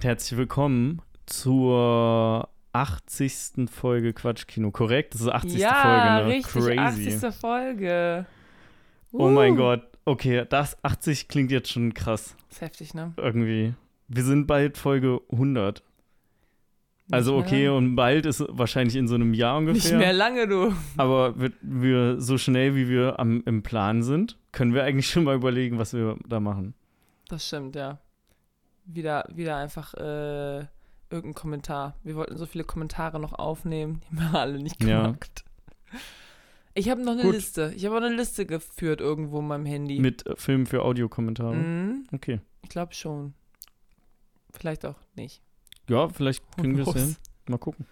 Herzlich willkommen zur 80. Folge Quatschkino. Korrekt? Das ist die 80. ja, Folge, ne? richtig, Crazy. 80. Folge. Oh mein Uh. Gott. Okay, das 80 klingt jetzt schon krass. Ist heftig, ne? Irgendwie. Wir sind bald Folge 100. Also Nicht okay, lange. und bald ist wahrscheinlich in so einem Jahr Nicht ungefähr. mehr lange, du. Aber wir, wir so schnell wie wir am, im Plan sind, können wir eigentlich schon mal überlegen, was wir da machen. Das stimmt, ja. Wieder, wieder einfach äh, irgendein Kommentar. Wir wollten so viele Kommentare noch aufnehmen, die haben wir alle nicht Ja. gemacht. Ich habe noch eine Gut. Liste. Ich habe auch eine Liste geführt irgendwo in meinem Handy. Mit äh, Filmen für Audiokommentare. Mhm, Okay. ich glaube schon. Vielleicht auch nicht. Ja, vielleicht kriegen wir es hin. Mal gucken.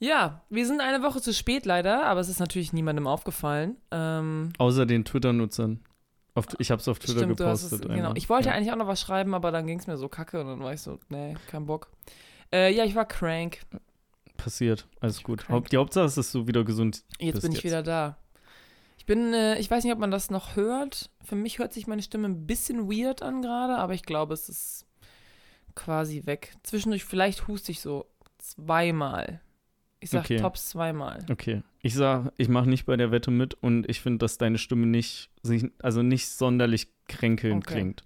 Ja, wir sind eine Woche zu spät leider, aber es ist natürlich niemandem aufgefallen. Ähm, Außer den Twitter-Nutzern. Auf, ich habe es auf Twitter Stimmt, gepostet. es, genau. Ich wollte ja. eigentlich auch noch was schreiben, aber dann ging es mir so kacke und dann war ich so, nee, kein Bock. Äh, ja, ich war crank. Passiert. Alles gut. krank. Haupt, die Hauptsache ist, dass du wieder gesund Jetzt bist bin ich jetzt. wieder da. Ich bin, äh, ich weiß nicht, ob man das noch hört. Für mich hört sich meine Stimme ein bisschen weird an gerade, aber ich glaube, es ist quasi weg. Zwischendurch, vielleicht huste ich so zweimal. Ich sag Okay. tops zweimal. Okay. Ich sag, ich mache nicht bei der Wette mit und ich finde, dass deine Stimme nicht, sich, also nicht sonderlich kränkelnd Okay. klingt.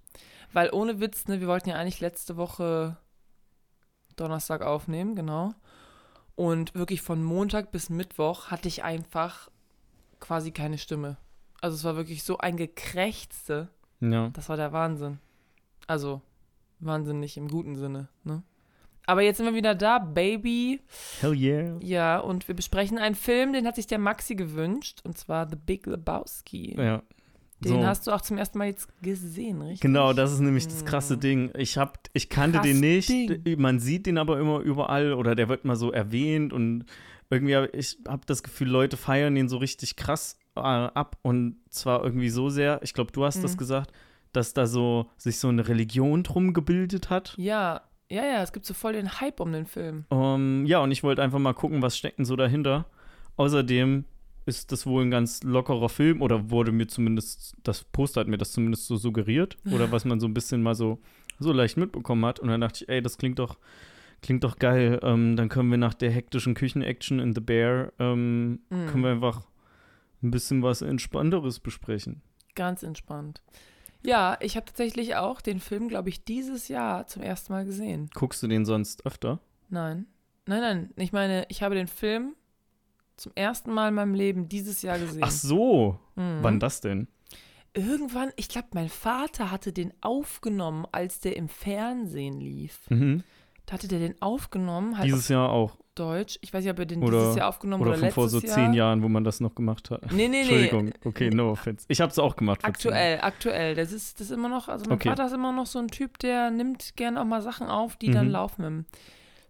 Weil ohne Witz, ne, wir wollten ja eigentlich letzte Woche Donnerstag aufnehmen, genau. Und wirklich von Montag bis Mittwoch hatte ich einfach quasi keine Stimme. Also es war wirklich so ein Gekrächzte. Ja. Das war der Wahnsinn. Also, Wahnsinn nicht im guten Sinne, ne? Aber jetzt sind wir wieder da, Baby. Hell yeah. Ja, und wir besprechen einen Film, den hat sich der Maxi gewünscht, und zwar The Big Lebowski. Ja. Den so. hast du auch zum ersten Mal jetzt gesehen, richtig? Genau, das ist nämlich das krasse Mm. Ding. Ich hab, ich kannte Krass den nicht. Ding. Man sieht den aber immer überall oder der wird mal so erwähnt und irgendwie hab ich habe das Gefühl, Leute feiern den so richtig krass äh, ab und zwar irgendwie so sehr. Ich glaube, du hast das Mhm. gesagt, dass da so sich so eine Religion drum gebildet hat. Ja, ja, ja, es gibt so voll den Hype um den Film. Ähm, ja, und ich wollte einfach mal gucken, was steckt denn so dahinter. Außerdem ist das wohl ein ganz lockerer Film oder wurde mir zumindest, das Poster hat mir das zumindest so suggeriert oder was man so ein bisschen mal so, so leicht mitbekommen hat. Und dann dachte ich, ey, das klingt doch, klingt doch geil. Ähm, dann können wir nach der hektischen Küchen-Action in The Bear, ähm, Mhm. können wir einfach ein bisschen was Entspannteres besprechen. Ganz entspannt. Ja, ich habe tatsächlich auch den Film, glaube ich, dieses Jahr zum ersten Mal gesehen. Guckst du den sonst öfter? Nein. Nein, nein. Ich meine, ich habe den Film zum ersten Mal in meinem Leben dieses Jahr gesehen. Ach so, Mhm. wann das denn? Irgendwann, ich glaube, mein Vater hatte den aufgenommen, als der im Fernsehen lief. Mhm. Da hatte der den aufgenommen, Dieses Jahr auch. Deutsch. Ich weiß nicht, ob er den Oder- dieses Jahr aufgenommen Oder oder, von vor so Jahr. zehn Jahren, wo man das noch gemacht hat. Nee, nee, nee. Entschuldigung, okay, no offense. Ich habe es auch gemacht. Aktuell, aktuell. Das ist, das ist immer noch, also mein Okay. Vater ist immer noch so ein Typ, der nimmt gerne auch mal Sachen auf, die Mhm. dann laufen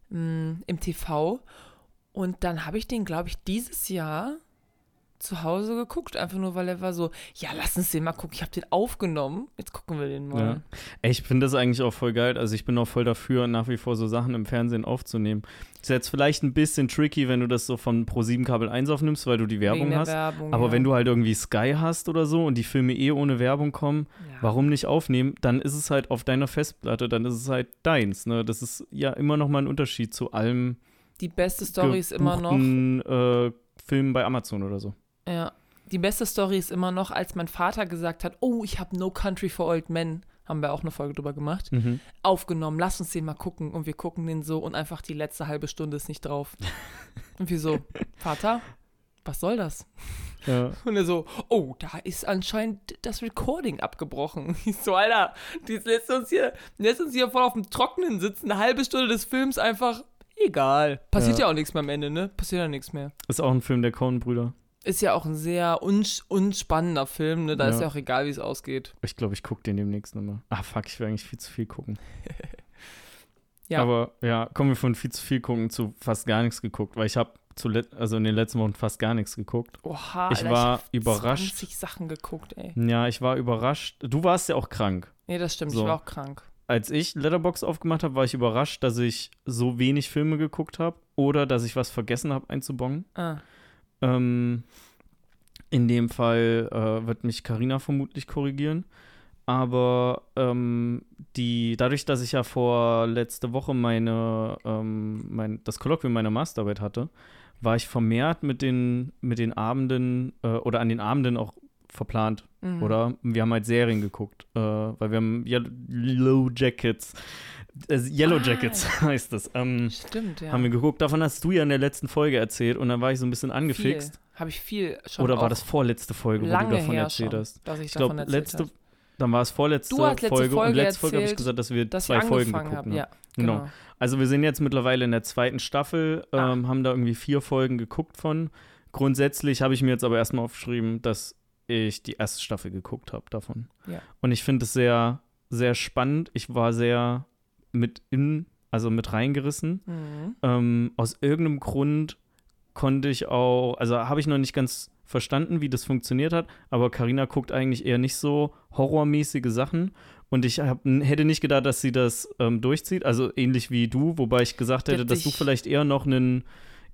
im, mm, im TV. Und dann habe ich den, glaube ich, dieses Jahr zu Hause geguckt, einfach nur, weil er war so, ja, lass uns den mal gucken. Ich habe den aufgenommen, jetzt gucken wir den mal. Ja. Ich finde das eigentlich auch voll geil. Also ich bin auch voll dafür, nach wie vor so Sachen im Fernsehen aufzunehmen. Ist jetzt vielleicht ein bisschen tricky, wenn du das so von Pro7 Kabel 1 aufnimmst, weil du die Werbung hast. Werbung, Aber ja. wenn du halt irgendwie Sky hast oder so und die Filme eh ohne Werbung kommen, ja. warum nicht aufnehmen? Dann ist es halt auf deiner Festplatte, dann ist es halt deins. Ne? Das ist ja immer noch mal ein Unterschied zu allem Die beste Story ist immer noch, äh, Filmen bei Amazon oder so. Ja, die beste Story ist immer noch, als mein Vater gesagt hat, oh, ich habe No Country for Old Men, haben wir auch eine Folge drüber gemacht. Mhm. aufgenommen, lass uns den mal gucken. Und wir gucken den so und einfach die letzte halbe Stunde ist nicht drauf. Und wir so, Vater, was soll das? Ja. Und er so, oh, da ist anscheinend das Recording abgebrochen. Ich so, Alter, die lässt uns hier, lässt uns hier voll auf dem Trockenen sitzen, eine halbe Stunde des Films einfach egal. Passiert Ja. ja, auch nichts mehr am Ende, ne? Passiert ja nichts mehr. Ist auch ein Film der Coen-Brüder. Ist ja auch ein sehr uns unspannender Film, ne? Da ist Ja. ja auch egal, wie es ausgeht. Ich glaube, ich gucke den demnächst nochmal. Ah, fuck, ich will eigentlich viel zu viel gucken. Ja. Aber ja, kommen wir von viel zu viel gucken zu fast gar nichts geguckt, weil ich habe also in den letzten Wochen fast gar nichts geguckt. Oha, Ich Alter, war hab überrascht. 20 Sachen geguckt, ey. Ja, ich war überrascht. Du warst ja auch krank. Nee, das stimmt, So. ich war auch krank. Als ich Letterbox aufgemacht habe, war ich überrascht, dass ich so wenig Filme geguckt habe oder dass ich was vergessen habe einzubongen. Ah. Ähm, in dem Fall äh, wird mich Karina vermutlich korrigieren. aber ähm, die, dadurch, dass ich ja vor letzte Woche meine, ähm, mein, das Kolloquium meiner Masterarbeit hatte, war ich vermehrt mit den, mit den Abenden äh, oder an den Abenden auch verplant. Mhm. Oder wir haben halt Serien geguckt, äh, weil wir haben Yellow Jackets. Äh, Yellow Ah. Jackets heißt das. Ähm, Stimmt, ja. Haben wir geguckt. Davon hast du ja in der letzten Folge erzählt und dann war ich so ein bisschen angefixt. Habe ich viel schon Oder war das vorletzte Folge, wo du davon erzählt schon, hast? dass ich, Ich glaube, letzte, habe. dann war es vorletzte Du hast letzte Folge, und Folge letzte Folge habe ich gesagt, dass wir dass zwei Folgen geguckt habe. haben. Ja, Genau. genau. Also wir sind jetzt mittlerweile in der zweiten Staffel, Ah. ähm, haben da irgendwie vier Folgen geguckt von. Grundsätzlich habe ich mir jetzt aber erstmal aufgeschrieben, dass ich die erste Staffel geguckt habe davon. Ja. Und ich finde es sehr, sehr spannend. Ich war sehr mit in, also mit reingerissen. Mhm. Ähm, aus irgendeinem Grund konnte ich auch, also habe ich noch nicht ganz verstanden, wie das funktioniert hat, aber Karina guckt eigentlich eher nicht so horrormäßige Sachen und ich hab, hätte nicht gedacht, dass sie das ähm, durchzieht, also ähnlich wie du, wobei ich gesagt hätte, dass du vielleicht eher noch einen,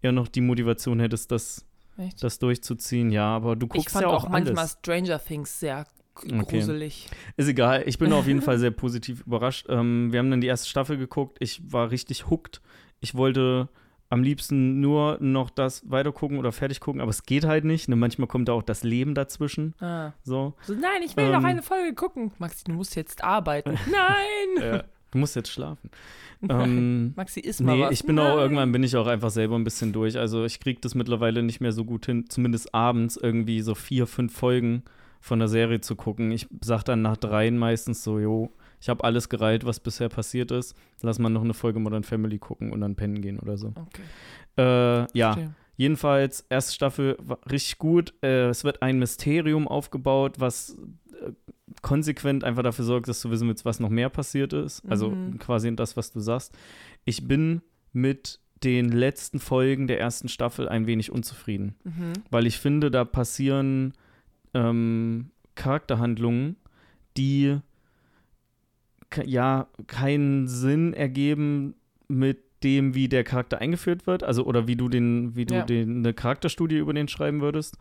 eher noch die Motivation hättest, das, Echt? das durchzuziehen, ja, aber du Ich guckst fand ja auch, auch manchmal alles. Stranger Things sehr Okay. gruselig. Ist egal, ich bin auf jeden Fall sehr positiv überrascht. Ähm, wir haben dann die erste Staffel geguckt, ich war richtig hooked. Ich wollte am liebsten nur noch das weitergucken oder fertig gucken, aber es geht halt nicht. Ne? Manchmal kommt da auch das Leben dazwischen. Ah. So. So, nein, ich will Ähm. noch eine Folge gucken. Maxi, du musst jetzt arbeiten. Nein! Äh, du musst jetzt schlafen. Ähm, Maxi, isst mal nee, was. ich bin nein. auch irgendwann bin ich auch einfach selber ein bisschen durch. Also ich kriege das mittlerweile nicht mehr so gut hin, zumindest abends irgendwie so vier, fünf Folgen von der Serie zu gucken. Ich sag dann nach dreien meistens so, jo, ich habe alles gereilt, was bisher passiert ist. Lass mal noch eine Folge Modern Family gucken und dann pennen gehen oder so. Okay. Äh, ja, verstehe. jedenfalls, erste Staffel war richtig gut. Äh, es wird ein Mysterium aufgebaut, was äh, konsequent einfach dafür sorgt, dass du wissen willst, was noch mehr passiert ist. Also Mhm. quasi das, was du sagst. Ich bin mit den letzten Folgen der ersten Staffel ein wenig unzufrieden, Mhm. weil ich finde, da passieren ähm, Charakterhandlungen, die ja keinen Sinn ergeben mit dem, wie der Charakter eingeführt wird, also oder wie du den, wie du Ja. den, eine Charakterstudie über den schreiben würdest.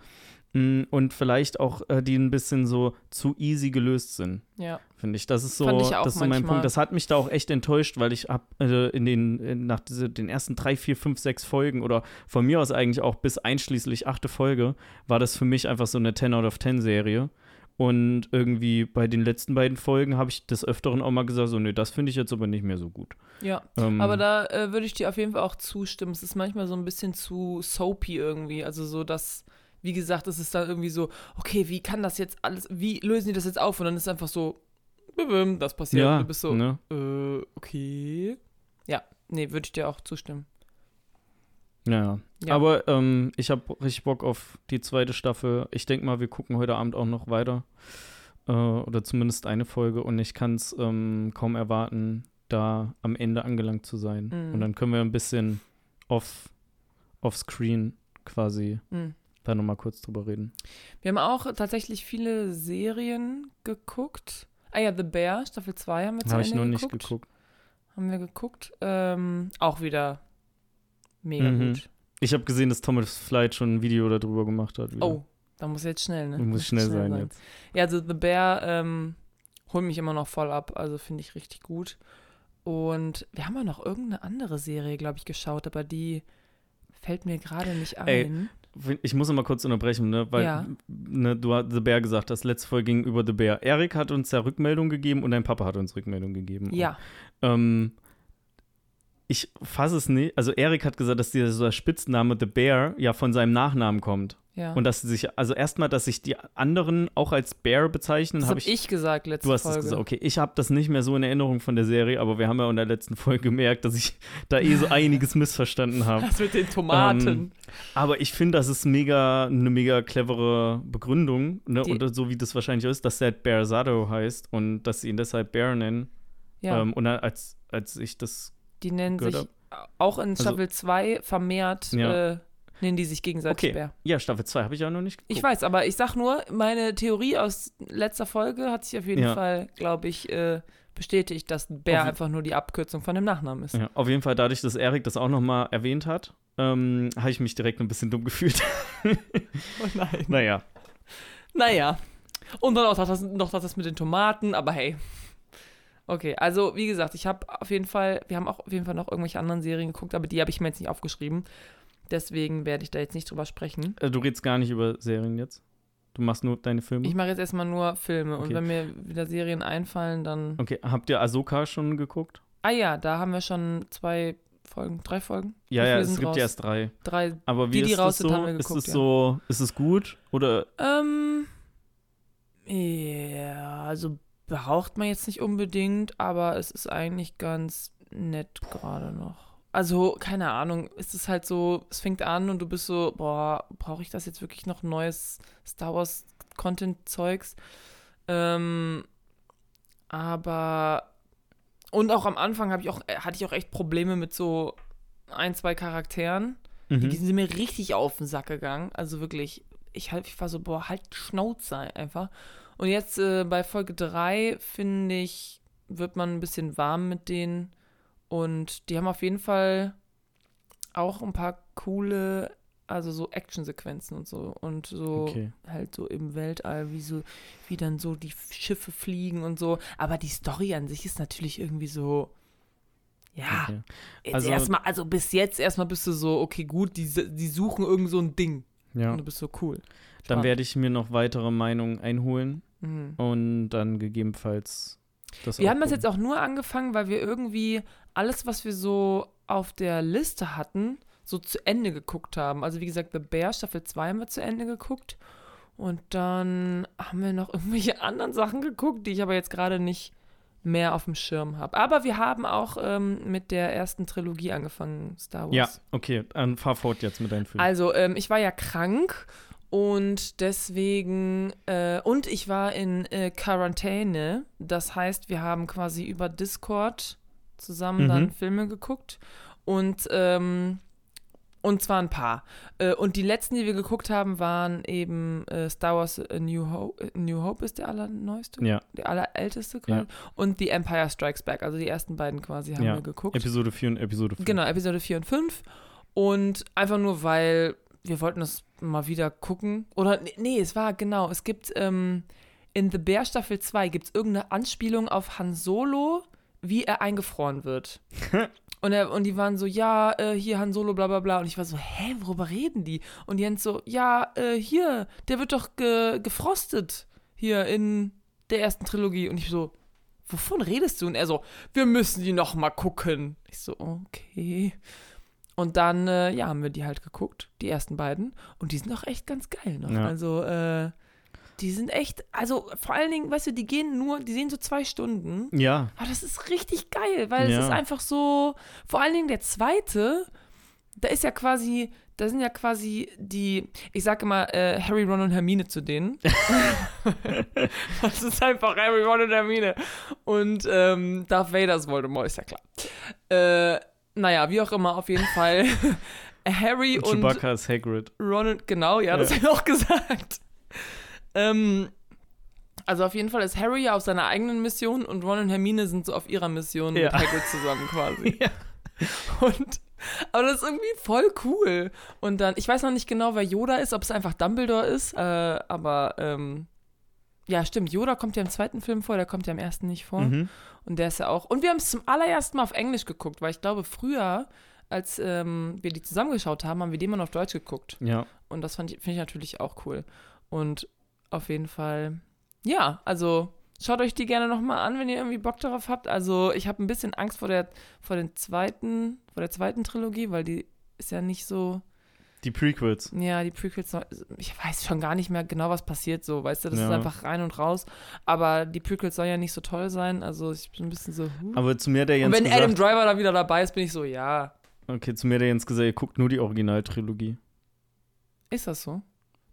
Mm, Und vielleicht auch äh, die ein bisschen so zu easy gelöst sind, Ja. Finde ich. Das ist so, das ist so mein manchmal. Punkt. Das hat mich da auch echt enttäuscht, weil ich hab äh, in den, in, nach diese, den ersten drei, vier, fünf, sechs Folgen oder von mir aus eigentlich auch bis einschließlich achte Folge, war das für mich einfach so eine 10 out of 10 Serie. Und irgendwie bei den letzten beiden Folgen habe ich des Öfteren auch mal gesagt, so, nee, das finde ich jetzt aber nicht mehr so gut. Ja. Ähm, Aber da äh, würde ich dir auf jeden Fall auch zustimmen. Es ist manchmal so ein bisschen zu soapy irgendwie. Also so, dass, wie gesagt, es ist dann irgendwie so, okay, wie kann das jetzt alles, wie lösen die das jetzt auf? Und dann ist einfach so, das passiert. ja, du bist so, ne? äh, okay. Ja, nee, würde ich dir auch zustimmen. Ja, Ja. aber ähm, ich habe richtig Bock auf die zweite Staffel. Ich denke mal, wir gucken heute Abend auch noch weiter. Äh, oder zumindest eine Folge. Und ich kann es ähm, kaum erwarten, da am Ende angelangt zu sein. Mhm. Und dann können wir ein bisschen off, off-screen quasi Mhm. da nochmal kurz drüber reden. Wir haben auch tatsächlich viele Serien geguckt. Ah ja, The Bear, Staffel 2 haben wir zu ich Ende noch nicht geguckt. geguckt. Haben wir geguckt. Ähm, auch wieder mega Mhm. gut. Ich habe gesehen, dass Thomas Flight schon ein Video darüber gemacht hat. Wieder. Oh, da muss jetzt schnell, ne? Muss schnell sein jetzt. Ja, also The Bear ähm, holt mich immer noch voll ab, also finde ich richtig gut. Und wir haben auch noch irgendeine andere Serie, glaube ich, geschaut, aber die fällt mir gerade nicht Ey, ein. Ich muss mal kurz unterbrechen, ne? weil Ja. ne, du hast The Bear gesagt hast, letzte Folge ging über The Bear. Erik hat uns ja Rückmeldung gegeben und dein Papa hat uns Rückmeldung gegeben. ja, Ähm, ich fasse es nicht. Also Erik hat gesagt, dass dieser Spitzname The Bear ja von seinem Nachnamen kommt. ja. Und dass sie sich, also erstmal, dass sich die anderen auch als Bear bezeichnen, das habe habe ich. ich, gesagt letzte Du hast Folge. es gesagt, okay. Ich habe das nicht mehr so in Erinnerung von der Serie, aber wir haben ja in der letzten Folge gemerkt, dass ich da eh so einiges missverstanden habe. Das mit den Tomaten. Ähm, Aber ich finde, das ist mega eine mega clevere Begründung, ne? Die- und so wie das wahrscheinlich ist, dass der Bear Sado heißt und dass sie ihn deshalb Bear nennen. ja, Ähm, und als, als ich das die nennen sich auch in Staffel 2 vermehrt, Also Ja. äh, nennen die sich gegenseitig Okay. Bär. Ja, Staffel 2 habe ich ja noch nicht geguckt. Ich weiß, aber ich sag nur, meine Theorie aus letzter Folge hat sich auf jeden Ja. Fall, glaube ich, äh, bestätigt, dass Bär Auf- einfach nur die Abkürzung von dem Nachnamen ist. Ja, auf jeden Fall, dadurch, dass Erik das auch noch mal erwähnt hat, ähm, habe ich mich direkt ein bisschen dumm gefühlt. Oh nein. naja. Naja, Und dann auch noch das, noch das mit den Tomaten, aber hey. Okay, also wie gesagt, ich habe auf jeden Fall, wir haben auch auf jeden Fall noch irgendwelche anderen Serien geguckt, aber die habe ich mir jetzt nicht aufgeschrieben. Deswegen werde ich da jetzt nicht drüber sprechen. Äh, Du redest gar nicht über Serien jetzt. Du machst nur deine Filme. Ich mache jetzt erstmal nur Filme und Okay. wenn mir wieder Serien einfallen, dann. okay, habt ihr Ahsoka schon geguckt? Ah ja, da haben wir schon zwei Folgen, drei Folgen. Ja, ja, es gibt raus? ja erst drei. Drei. Aber wie Die, die ist raus das sind, so? haben wir ist geguckt, es ja. so, ist es gut? Oder Ähm. Ja, also braucht man jetzt nicht unbedingt, aber es ist eigentlich ganz nett gerade noch. Also, keine Ahnung, es ist halt so, es fängt an und du bist so, boah, brauche ich das jetzt wirklich noch neues Star Wars Content-Zeugs? Ähm, aber und auch am Anfang habe ich auch, hatte ich auch echt Probleme mit so ein, zwei Charakteren. Mhm. Die sind mir richtig auf den Sack gegangen. Also wirklich, ich, halt, ich war so, boah, halt Schnauze einfach. Und jetzt äh, bei Folge 3, finde ich, wird man ein bisschen warm mit denen. Und die haben auf jeden Fall auch ein paar coole, also so Actionsequenzen und so. Und so Okay. halt so im Weltall, wie so, wie dann so die Schiffe fliegen und so. Aber die Story an sich ist natürlich irgendwie so. Ja, Okay. Jetzt Also- erstmal, also bis jetzt erstmal bist du so, okay, gut, die, die suchen irgend so ein Ding. Ja. Und du bist so cool. Dann Spannend. werde ich mir noch weitere Meinungen einholen Mhm. und dann gegebenenfalls das Wir haben das jetzt auch nur angefangen, weil wir irgendwie alles, was wir so auf der Liste hatten, so zu Ende geguckt haben. Also wie gesagt, The Bear Staffel 2 haben wir zu Ende geguckt. Und dann haben wir noch irgendwelche anderen Sachen geguckt, die ich aber jetzt gerade nicht mehr auf dem Schirm habe. Aber wir haben auch ähm, mit der ersten Trilogie angefangen, Star Wars. Ja, okay, dann fahr fort jetzt mit deinen Filmen. Also, ähm, ich war ja krank und deswegen, äh, und ich war in äh, Quarantäne. Das heißt, wir haben quasi über Discord zusammen Mhm. dann Filme geguckt und, ähm, und zwar ein paar. Äh, und die letzten, die wir geguckt haben, waren eben äh, Star Wars A New Hope. äh, New Hope ist der allerneueste, ja, der allerälteste quasi. Ja. Und The Empire Strikes Back. Also die ersten beiden quasi haben Ja. wir geguckt. Episode 4 und Episode 5. Genau, Episode 4 und 5. Und einfach nur, weil wir wollten das mal wieder gucken. Oder, nee, nee es war genau, es gibt ähm, in The Bear Staffel 2 gibt es irgendeine Anspielung auf Han Solo, wie er eingefroren wird. und, er, und die waren so, ja, äh, hier Han Solo, bla bla bla. Und ich war so, hä, worüber reden die? Und Jens so, ja, äh, hier, der wird doch ge gefrostet. Hier in der ersten Trilogie. Und ich so, wovon redest du? Und er so, wir müssen die noch mal gucken. Ich so, okay. Und dann, äh, ja, haben wir die halt geguckt, die ersten beiden. Und die sind auch echt ganz geil noch. Ja. Also, äh, die sind echt, also vor allen Dingen, weißt du, die gehen nur, die sehen so zwei Stunden. Ja, Aber das ist richtig geil, weil Ja. es ist einfach so, vor allen Dingen der zweite, da ist ja quasi, da sind ja quasi die, ich sage immer äh, Harry, Ron und Hermine zu denen. das ist einfach Harry, Ron und Hermine. Und ähm, Darth Vaders Voldemort, ist ja klar. Äh, naja, wie auch immer, auf jeden Fall. Harry und Chewbacca ist Hagrid. Ronald, genau, ja, das Ja. habe ich auch gesagt. Ähm, also auf jeden Fall ist Harry ja auf seiner eigenen Mission und Ron und Hermine sind so auf ihrer Mission Ja. mit Hagrid zusammen quasi. Ja. Und aber das ist irgendwie voll cool. Und dann, ich weiß noch nicht genau, wer Yoda ist, ob es einfach Dumbledore ist, äh, aber ähm, ja, stimmt, Yoda kommt ja im zweiten Film vor, der kommt ja im ersten nicht vor. Mhm. Und der ist ja auch. Und wir haben es zum allerersten Mal auf Englisch geguckt, weil ich glaube, früher, als ähm, wir die zusammengeschaut haben, haben wir die immer noch auf Deutsch geguckt. Ja, Und das finde ich natürlich auch cool. Und auf jeden Fall, ja, also schaut euch die gerne nochmal an, wenn ihr irgendwie Bock darauf habt. Also ich habe ein bisschen Angst vor der, vor den zweiten, vor der zweiten Trilogie, weil die ist ja nicht so, die Prequels. ja, die Prequels, ich weiß schon gar nicht mehr genau, was passiert so, weißt du, das ist Ja. einfach rein und raus. Aber die Prequels sollen ja nicht so toll sein, also ich bin ein bisschen so, huh. Aber zu mir der Und Jens wenn Adam gesagt, Driver da wieder dabei ist, bin ich so, ja, okay, zu mir der Jens gesagt, ihr guckt nur die Originaltrilogie. ist das so?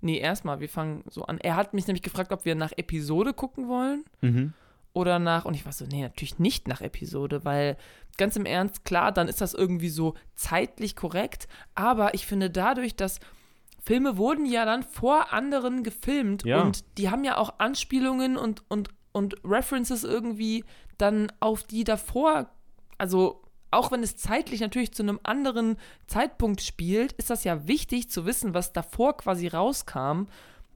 Nee, erstmal, wir fangen so an. Er hat mich nämlich gefragt, ob wir nach Episode gucken wollen. Mhm. oder nach, und ich war so, nee, natürlich nicht nach Episode, weil ganz im Ernst, klar, dann ist das irgendwie so zeitlich korrekt, aber ich finde dadurch, dass Filme wurden ja dann vor anderen gefilmt Ja. und die haben ja auch Anspielungen und, und, und References irgendwie dann auf die davor, also auch wenn es zeitlich natürlich zu einem anderen Zeitpunkt spielt, ist das ja wichtig zu wissen, was davor quasi rauskam,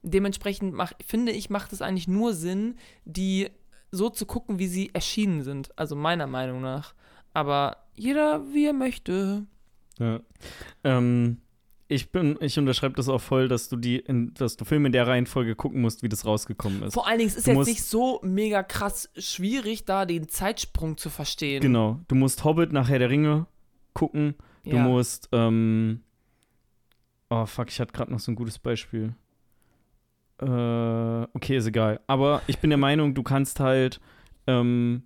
Dementsprechend mach, finde ich, macht es eigentlich nur Sinn, die so zu gucken, wie sie erschienen sind. Also meiner Meinung nach. Aber jeder, wie er möchte. Ja. Ähm, ich bin, ich unterschreibe das auch voll, dass du die, in, dass du Filme in der Reihenfolge gucken musst, wie das rausgekommen ist. Vor allen Dingen, es ist Du jetzt nicht so mega krass schwierig, da den Zeitsprung zu verstehen. Genau. Du musst Hobbit nach Herr der Ringe gucken. Du Ja. musst, ähm, oh fuck, ich hatte gerade noch so ein gutes Beispiel. Äh, okay, ist egal. Aber ich bin der Meinung, du kannst halt ähm,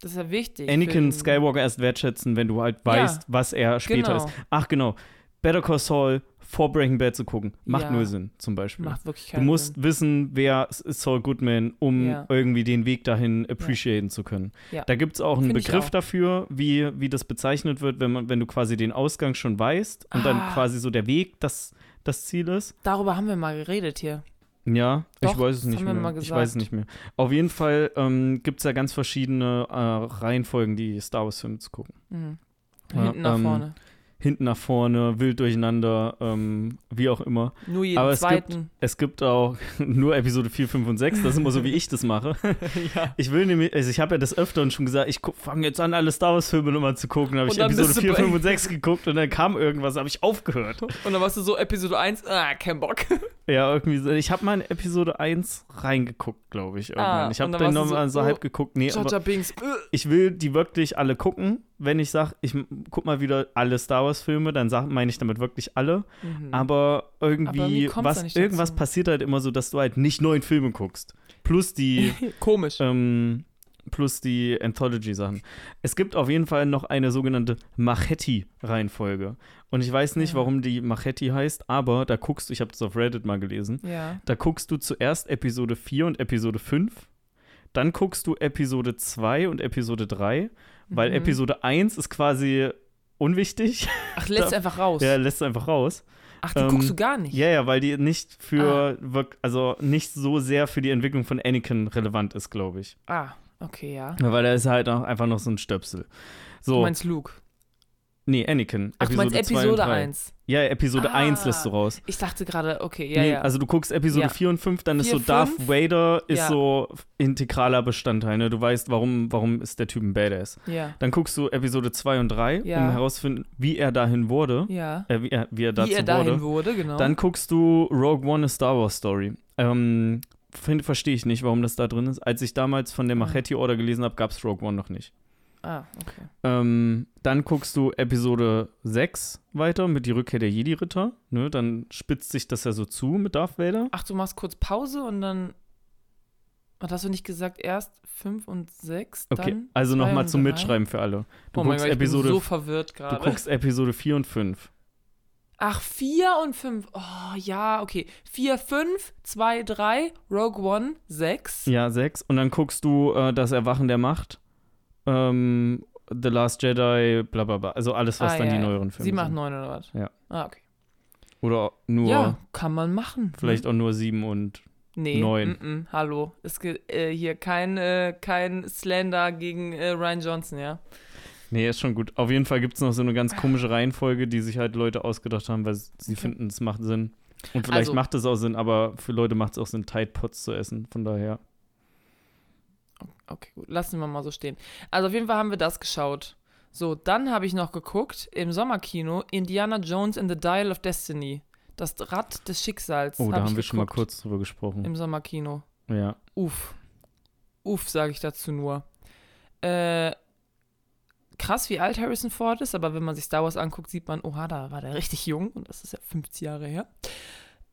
Das ist ja wichtig. Anakin Skywalker erst wertschätzen, wenn du halt weißt, was er später Genau. ist. Ach genau, Better Call Saul vor Breaking Bad zu gucken, macht Ja. null Sinn, zum Beispiel. Macht wirklich du keinen musst Sinn. wissen, wer ist Saul Goodman, um Ja. irgendwie den Weg dahin appreciaten zu können. Ja. Da gibt es auch einen Find Begriff auch. dafür, wie, wie das bezeichnet wird, wenn, man, wenn du quasi den Ausgang schon weißt und dann Ah. quasi so der Weg das, das Ziel ist. Darüber haben wir mal geredet hier. Ja, Doch, ich weiß es nicht mehr. ich weiß es nicht mehr. Auf jeden Fall ähm, gibt es ja ganz verschiedene äh, Reihenfolgen, die Star Wars-Filme zu gucken. Mhm. Ja, Hinten nach ähm, vorne. Hinten nach vorne, wild durcheinander, ähm, wie auch immer. Nur jeden aber es zweiten. Es gibt auch nur Episode 4, 5 und 6. Das ist immer so, wie ich das mache. ja. Ich will nämlich, also ich habe ja des Öfteren schon gesagt, ich fange jetzt an, alle Star Wars-Filme nochmal zu gucken. Da habe Und ich Episode bist du 4, bei- 5 und 6 geguckt und dann kam irgendwas, habe ich aufgehört. Und dann warst du so Episode 1, ah, kein Bock. Ja, irgendwie so. Ich habe mal in Episode 1 reingeguckt, glaube ich. Irgendwann. Ah, ich habe und dann dann nochmal so, so, oh, halb geguckt. Nee, aber Jar Binks. äh. ich will die wirklich alle gucken. Wenn ich sage, ich guck mal wieder alle Star Wars-Filme, dann meine ich damit wirklich alle. Mhm. Aber Aber irgendwie, da was, irgendwas dazu. passiert halt immer so, dass du halt nicht neun Filme guckst. Plus die. Komisch. ähm, plus die Anthology-Sachen. Es gibt auf jeden Fall noch eine sogenannte Machetti-Reihenfolge. Und ich weiß nicht, Ja. warum die Machetti heißt, aber da guckst du, ich habe das auf Reddit mal gelesen, ja. da guckst du zuerst Episode 4 und Episode 5, dann guckst du Episode 2 und Episode 3, weil Mhm. Episode 1 ist quasi unwichtig. Ach, lässt einfach raus. Der lässt es einfach raus. Ach, die ähm, guckst du gar nicht. Ja, ja, weil die nicht Ah. für, wirk- also nicht so sehr für die Entwicklung von Anakin relevant ist, glaube ich. Ah, okay, ja. Ja, Weil er ist halt auch einfach noch so ein Stöpsel. So, Du meinst Luke. Nee, Anakin. Ach, du meinst Episode drei. 1. Ja, Episode Ah. 1 lässt du raus. Ich dachte gerade, okay, ja, nee, ja. Also du guckst Episode Ja. 4 und 5, dann ist Vier, so Darth fünf. Vader ist Ja. so integraler Bestandteil. Ne? Du weißt, warum, warum ist der Typ ein Badass. ja. Dann guckst du Episode 2 und 3, Ja. um herauszufinden, wie er dahin wurde. Ja. Äh, wie, er, wie er dazu Wie er dahin wurde. wurde, genau. Dann guckst du Rogue One, a Star Wars Story. Ähm, Verstehe ich nicht, warum das da drin ist. Als ich damals von der Ah. Machetti-Order gelesen habe, gab es Rogue One noch nicht. Ah, okay. Ähm, dann guckst du Episode 6 weiter mit die Rückkehr der Jedi-Ritter. Ne, dann spitzt sich das ja so zu mit Darth Vader. Ach, du machst kurz Pause und dann. Was hast du nicht gesagt? Erst 5 und 6? Okay, also nochmal zum? Mitschreiben für alle. Du oh mein Gott, ich Episode, bin so verwirrt du gerade. guckst Episode 4 und 5. Ach, 4 und 5. Oh, ja, okay. 4, 5, 2, 3, Rogue One, 6. Ja, 6. Und dann guckst du äh, das Erwachen der Macht. Ähm, The Last Jedi, bla bla bla. Also alles, was Ah, dann ja, die ja. neueren Filme 7, 8, sind. 9 oder was? Ja. Ah, okay. Oder nur, Ja, kann man machen. vielleicht ne? auch nur 7 und nee, neun. mm, mm, hallo. Es gibt äh, hier kein, äh, kein Slander gegen äh, Ryan Johnson, ja? Nee, ist schon gut. Auf jeden Fall gibt es noch so eine ganz komische Reihenfolge, die sich halt Leute ausgedacht haben, weil sie finden, es macht Sinn. Und vielleicht Also- macht es auch Sinn, aber für Leute macht es auch Sinn, Tide Pots zu essen. Von daher. Okay, gut. Lassen wir mal so stehen. Also auf jeden Fall haben wir das geschaut. So, dann habe ich noch geguckt im Sommerkino Indiana Jones and the Dial of Destiny. Das Rad des Schicksals. Oh, da hab haben ich wir schon mal kurz drüber gesprochen. Im Sommerkino. Ja. Uff. Uff, sage ich dazu nur. Äh, krass, wie alt Harrison Ford ist, aber wenn man sich Star Wars anguckt, sieht man, oha, da war der richtig jung und das ist ja 50 Jahre her.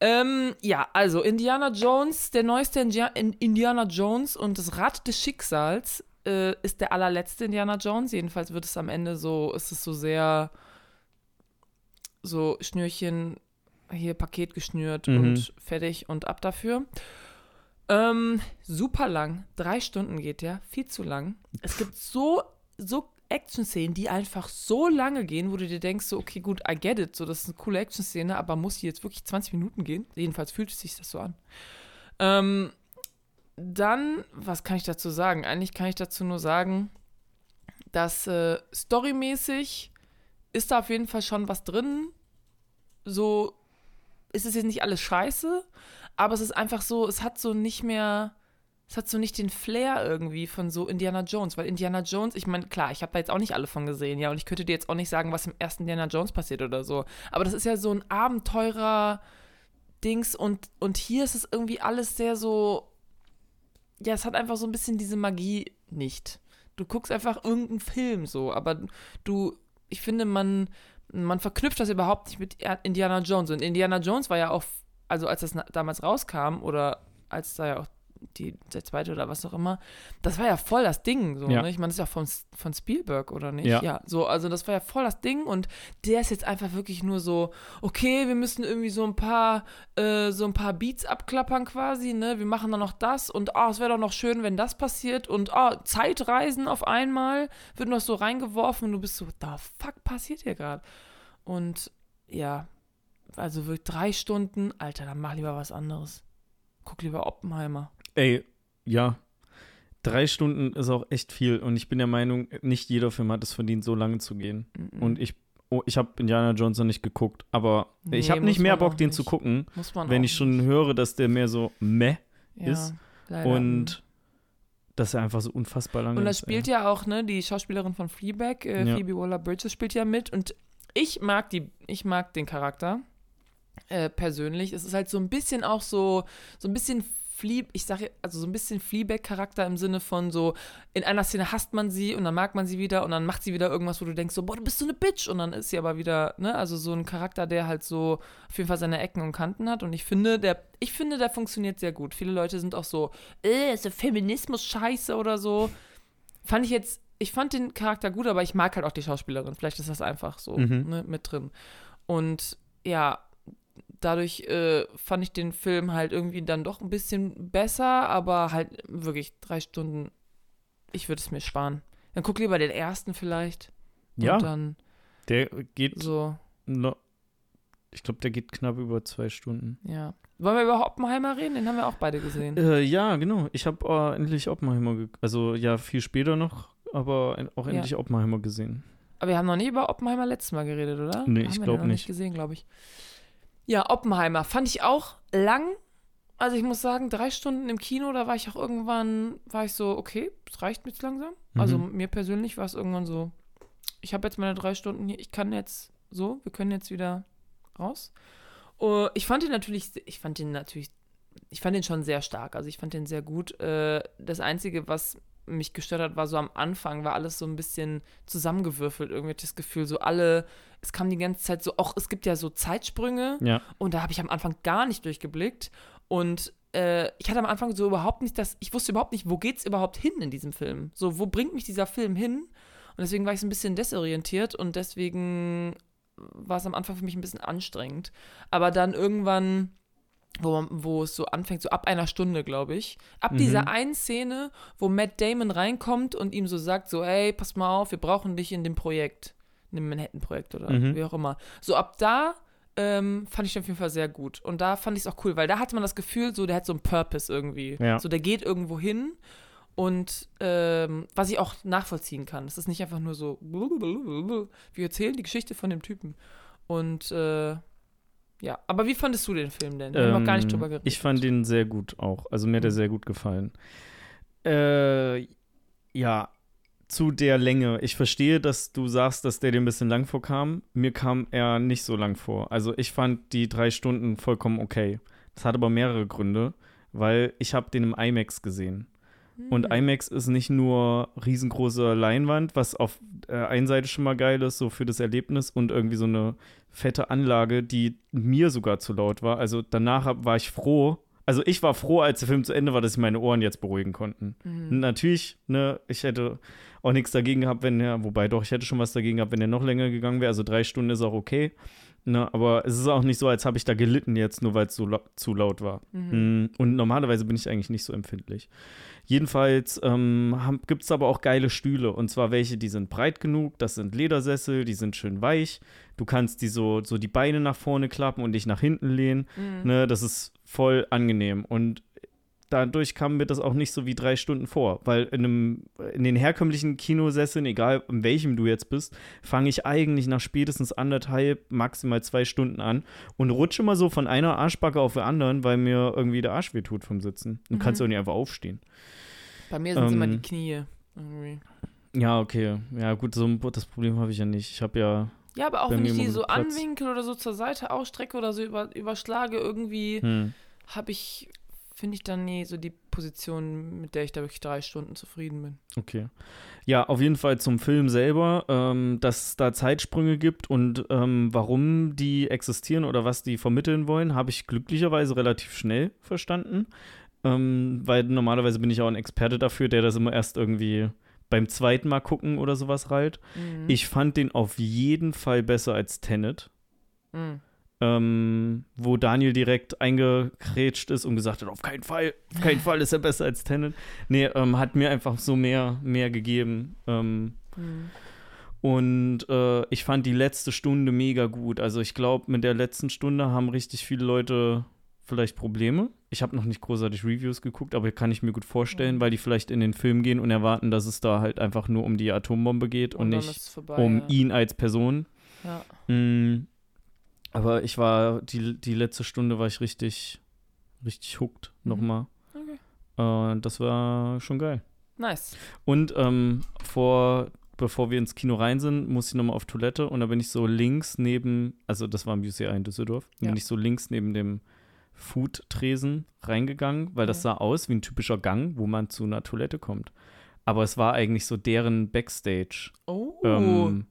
Ähm, ja, also Indiana Jones, der neueste India- In- Indiana Jones und das Rad des Schicksals äh, ist der allerletzte Indiana Jones. Jedenfalls wird es am Ende so, ist es so sehr so Schnürchen, hier Paket geschnürt Mhm. und fertig und ab dafür. Ähm, super lang. Drei Stunden geht der. Viel zu lang. Es gibt so, so Action-Szenen, die einfach so lange gehen, wo du dir denkst, so, okay, gut, I get it. So, das ist eine coole Action-Szene, aber muss die jetzt wirklich 20 Minuten gehen? Jedenfalls fühlt sich das so an. Ähm, dann, was kann ich dazu sagen? Eigentlich kann ich dazu nur sagen, dass äh, storymäßig ist da auf jeden Fall schon was drin. So ist es jetzt nicht alles scheiße, aber es ist einfach so, es hat so nicht mehr, es hat so nicht den Flair irgendwie von so Indiana Jones, weil Indiana Jones, ich meine, klar, ich habe da jetzt auch nicht alle von gesehen, ja, und ich könnte dir jetzt auch nicht sagen, was im ersten Indiana Jones passiert oder so, aber das ist ja so ein Abenteurer Dings und und hier ist es irgendwie alles sehr so ja, es hat einfach so ein bisschen diese Magie nicht. Du guckst einfach irgendeinen Film so, aber du ich finde, man man verknüpft das überhaupt nicht mit Indiana Jones und Indiana Jones war ja auch also als das damals rauskam oder als da ja auch die, der zweite oder was auch immer, das war ja voll das Ding. So, Ja. ne? Ich meine, das ist ja von, von Spielberg, oder nicht? Ja. so, also das war ja voll das Ding und der ist jetzt einfach wirklich nur so, okay, wir müssen irgendwie so ein paar, äh, so ein paar Beats abklappern quasi, ne? Wir machen dann noch das und oh, es wäre doch noch schön, wenn das passiert und oh, Zeitreisen auf einmal wird noch so reingeworfen und du bist so, da fuck passiert hier gerade? Und ja, also wirklich drei Stunden, Alter, dann mach lieber was anderes. Guck lieber Oppenheimer. Ey, ja. Drei Stunden ist auch echt viel und ich bin der Meinung, nicht jeder Film hat es verdient, so lange zu gehen. Mhm. Und ich, oh, ich habe Indiana Jones noch nicht geguckt, aber ich Nee, habe nicht mehr Bock, den nicht. zu gucken, Muss man wenn ich schon nicht. höre, dass der mehr so meh ja, ist. leider. und dass er einfach so unfassbar lange Und da ist. spielt ey. ja auch, ne, die Schauspielerin von Fleabag, äh, Ja. Phoebe Waller-Bridges spielt ja mit und ich mag die, ich mag den Charakter äh, persönlich. Es ist halt so ein bisschen auch so, so ein bisschen Flea, ich sage, also so ein bisschen Fleabag-Charakter im Sinne von so, in einer Szene hasst man sie und dann mag man sie wieder und dann macht sie wieder irgendwas, wo du denkst so, boah, du bist so eine Bitch und dann ist sie aber wieder, ne, also so ein Charakter, der halt so auf jeden Fall seine Ecken und Kanten hat und ich finde, der, ich finde, der funktioniert sehr gut. Viele Leute sind auch so, äh, ist der Feminismus scheiße oder so. Fand ich jetzt, ich fand den Charakter gut, aber ich mag halt auch die Schauspielerin. Vielleicht ist das einfach so Mhm. ne, mit drin. Und ja, dadurch äh, fand ich den Film halt irgendwie dann doch ein bisschen besser, aber halt wirklich drei Stunden, ich würde es mir sparen. Dann guck lieber den ersten vielleicht. Ja, Und dann der geht, so, no, ich glaube, der geht knapp über zwei Stunden. ja. Wollen wir über Oppenheimer reden? Den haben wir auch beide gesehen. Äh, ja, genau. Ich habe äh, endlich Oppenheimer, also ja, viel später noch, aber auch Ja. endlich Oppenheimer gesehen. Aber wir haben noch nie über Oppenheimer letztes Mal geredet, oder? Nee, haben ich wir glaub den noch nicht. gesehen, glaube ich. Ja, Oppenheimer fand ich auch lang. Also ich muss sagen, drei Stunden im Kino, da war ich auch irgendwann, war ich so, okay, es reicht mir jetzt langsam. Also Mhm. mir persönlich war es irgendwann so, ich habe jetzt meine drei Stunden hier, ich kann jetzt so, wir können jetzt wieder raus. Uh, ich fand ihn natürlich, ich fand ihn natürlich, ich fand ihn schon sehr stark. Also ich fand ihn sehr gut. Äh, das Einzige, was mich gestört hat, war so am Anfang, war alles so ein bisschen zusammengewürfelt. Irgendwie das Gefühl, so alle, es kam die ganze Zeit so, auch es gibt ja so Zeitsprünge Ja. und da habe ich am Anfang gar nicht durchgeblickt. Und äh, ich hatte am Anfang so überhaupt nicht das, ich wusste überhaupt nicht, wo geht's überhaupt hin in diesem Film? So, wo bringt mich dieser Film hin? Und deswegen war ich so ein bisschen desorientiert und deswegen war es am Anfang für mich ein bisschen anstrengend. Aber dann irgendwann, wo, man, wo es so anfängt, so ab einer Stunde, glaube ich, ab Mhm. dieser einen Szene, wo Matt Damon reinkommt und ihm so sagt, so, ey, pass mal auf, wir brauchen dich in dem Projekt, in dem Manhattan-Projekt oder Mhm. wie auch immer. So ab da ähm, fand ich den auf jeden Fall sehr gut. Und da fand ich es auch cool, weil da hatte man das Gefühl, so, der hat so einen Purpose irgendwie. Ja. So, der geht irgendwo hin. Und ähm, was ich auch nachvollziehen kann. Es ist nicht einfach nur so, wir erzählen die Geschichte von dem Typen. Und äh, ja, aber wie fandest du den Film denn? Wir haben noch gar nicht Ähm, drüber geredet. Ich fand den sehr gut auch. Also mir hat er Mhm. sehr gut gefallen. Äh, ja, zu der Länge. Ich verstehe, dass du sagst, dass der dir ein bisschen lang vorkam. Mir kam er nicht so lang vor. Also ich fand die drei Stunden vollkommen okay. Das hat aber mehrere Gründe, weil ich habe den im IMAX gesehen. Und Hm. IMAX ist nicht nur riesengroße Leinwand, was auf äh, einen Seite schon mal geil ist, so für das Erlebnis und irgendwie so eine fette Anlage, die mir sogar zu laut war. Also danach war ich froh. Also ich war froh, als der Film zu Ende war, dass ich meine Ohren jetzt beruhigen konnten. Mhm. Natürlich, ne, ich hätte auch nichts dagegen gehabt, wenn er, wobei doch, ich hätte schon was dagegen gehabt, wenn er noch länger gegangen wäre. Also drei Stunden ist auch okay. Ne, aber es ist auch nicht so, als habe ich da gelitten jetzt, nur weil es so lau zu laut war. Mhm. Mm, Und normalerweise bin ich eigentlich nicht so empfindlich. Jedenfalls ähm, gibt es aber auch geile Stühle. Und zwar welche, die sind breit genug, das sind Ledersessel, die sind schön weich. Du kannst die so, so die Beine nach vorne klappen und dich nach hinten lehnen. Mhm. Ne, das ist voll angenehm. Und dadurch kam mir das auch nicht so wie drei Stunden vor, weil in, einem, in den herkömmlichen Kinosesseln, egal in welchem du jetzt bist, fange ich eigentlich nach spätestens anderthalb, maximal zwei Stunden an und rutsche mal so von einer Arschbacke auf die anderen, weil mir irgendwie der Arsch wehtut vom Sitzen. Du Mhm. kannst auch nicht einfach aufstehen. Bei mir sind es immer Ähm, die Knie. Irgendwie. Ja, okay. Ja, gut, so ein, das Problem habe ich ja nicht. Ich habe ja. Ja, aber auch Bei wenn ich die immer so so Platz. anwinkel oder so zur Seite ausstrecke oder so über, überschlage, irgendwie Hm. habe ich, finde ich dann nie so die Position, mit der ich da wirklich drei Stunden zufrieden bin. Okay. Ja, auf jeden Fall zum Film selber, ähm, dass es da Zeitsprünge gibt und ähm, warum die existieren oder was die vermitteln wollen, habe ich glücklicherweise relativ schnell verstanden. Ähm, weil normalerweise bin ich auch ein Experte dafür, der das immer erst irgendwie beim zweiten Mal gucken oder sowas reilt. Mhm. Ich fand den auf jeden Fall besser als Tenet. Mhm. Ähm, wo Daniel direkt eingekrätscht ist und gesagt hat, auf keinen Fall, auf keinen Fall ist er besser als Tenet. Nee, ähm, hat mir einfach so mehr, mehr gegeben. Ähm, Mhm. und äh, ich fand die letzte Stunde mega gut. Also ich glaube, mit der letzten Stunde haben richtig viele Leute vielleicht Probleme. Ich habe noch nicht großartig Reviews geguckt, aber kann ich mir gut vorstellen, Mhm. weil die vielleicht in den Film gehen und erwarten, dass es da halt einfach nur um die Atombombe geht und, Und, nicht vorbei. um ja. ihn als Person. Ja. Mm, aber ich war, die, die letzte Stunde war ich richtig, richtig hooked Mhm. nochmal. Okay. Äh, das war schon geil. Nice. Und ähm, vor, bevor wir ins Kino rein sind, musste ich nochmal auf Toilette und da bin ich so links neben, also das war im UCI in Düsseldorf, Ja. bin ich so links neben dem Food-Tresen reingegangen, weil das Ja. sah aus wie ein typischer Gang, wo man zu einer Toilette kommt. Aber es war eigentlich so deren Backstage. Oh. Ähm,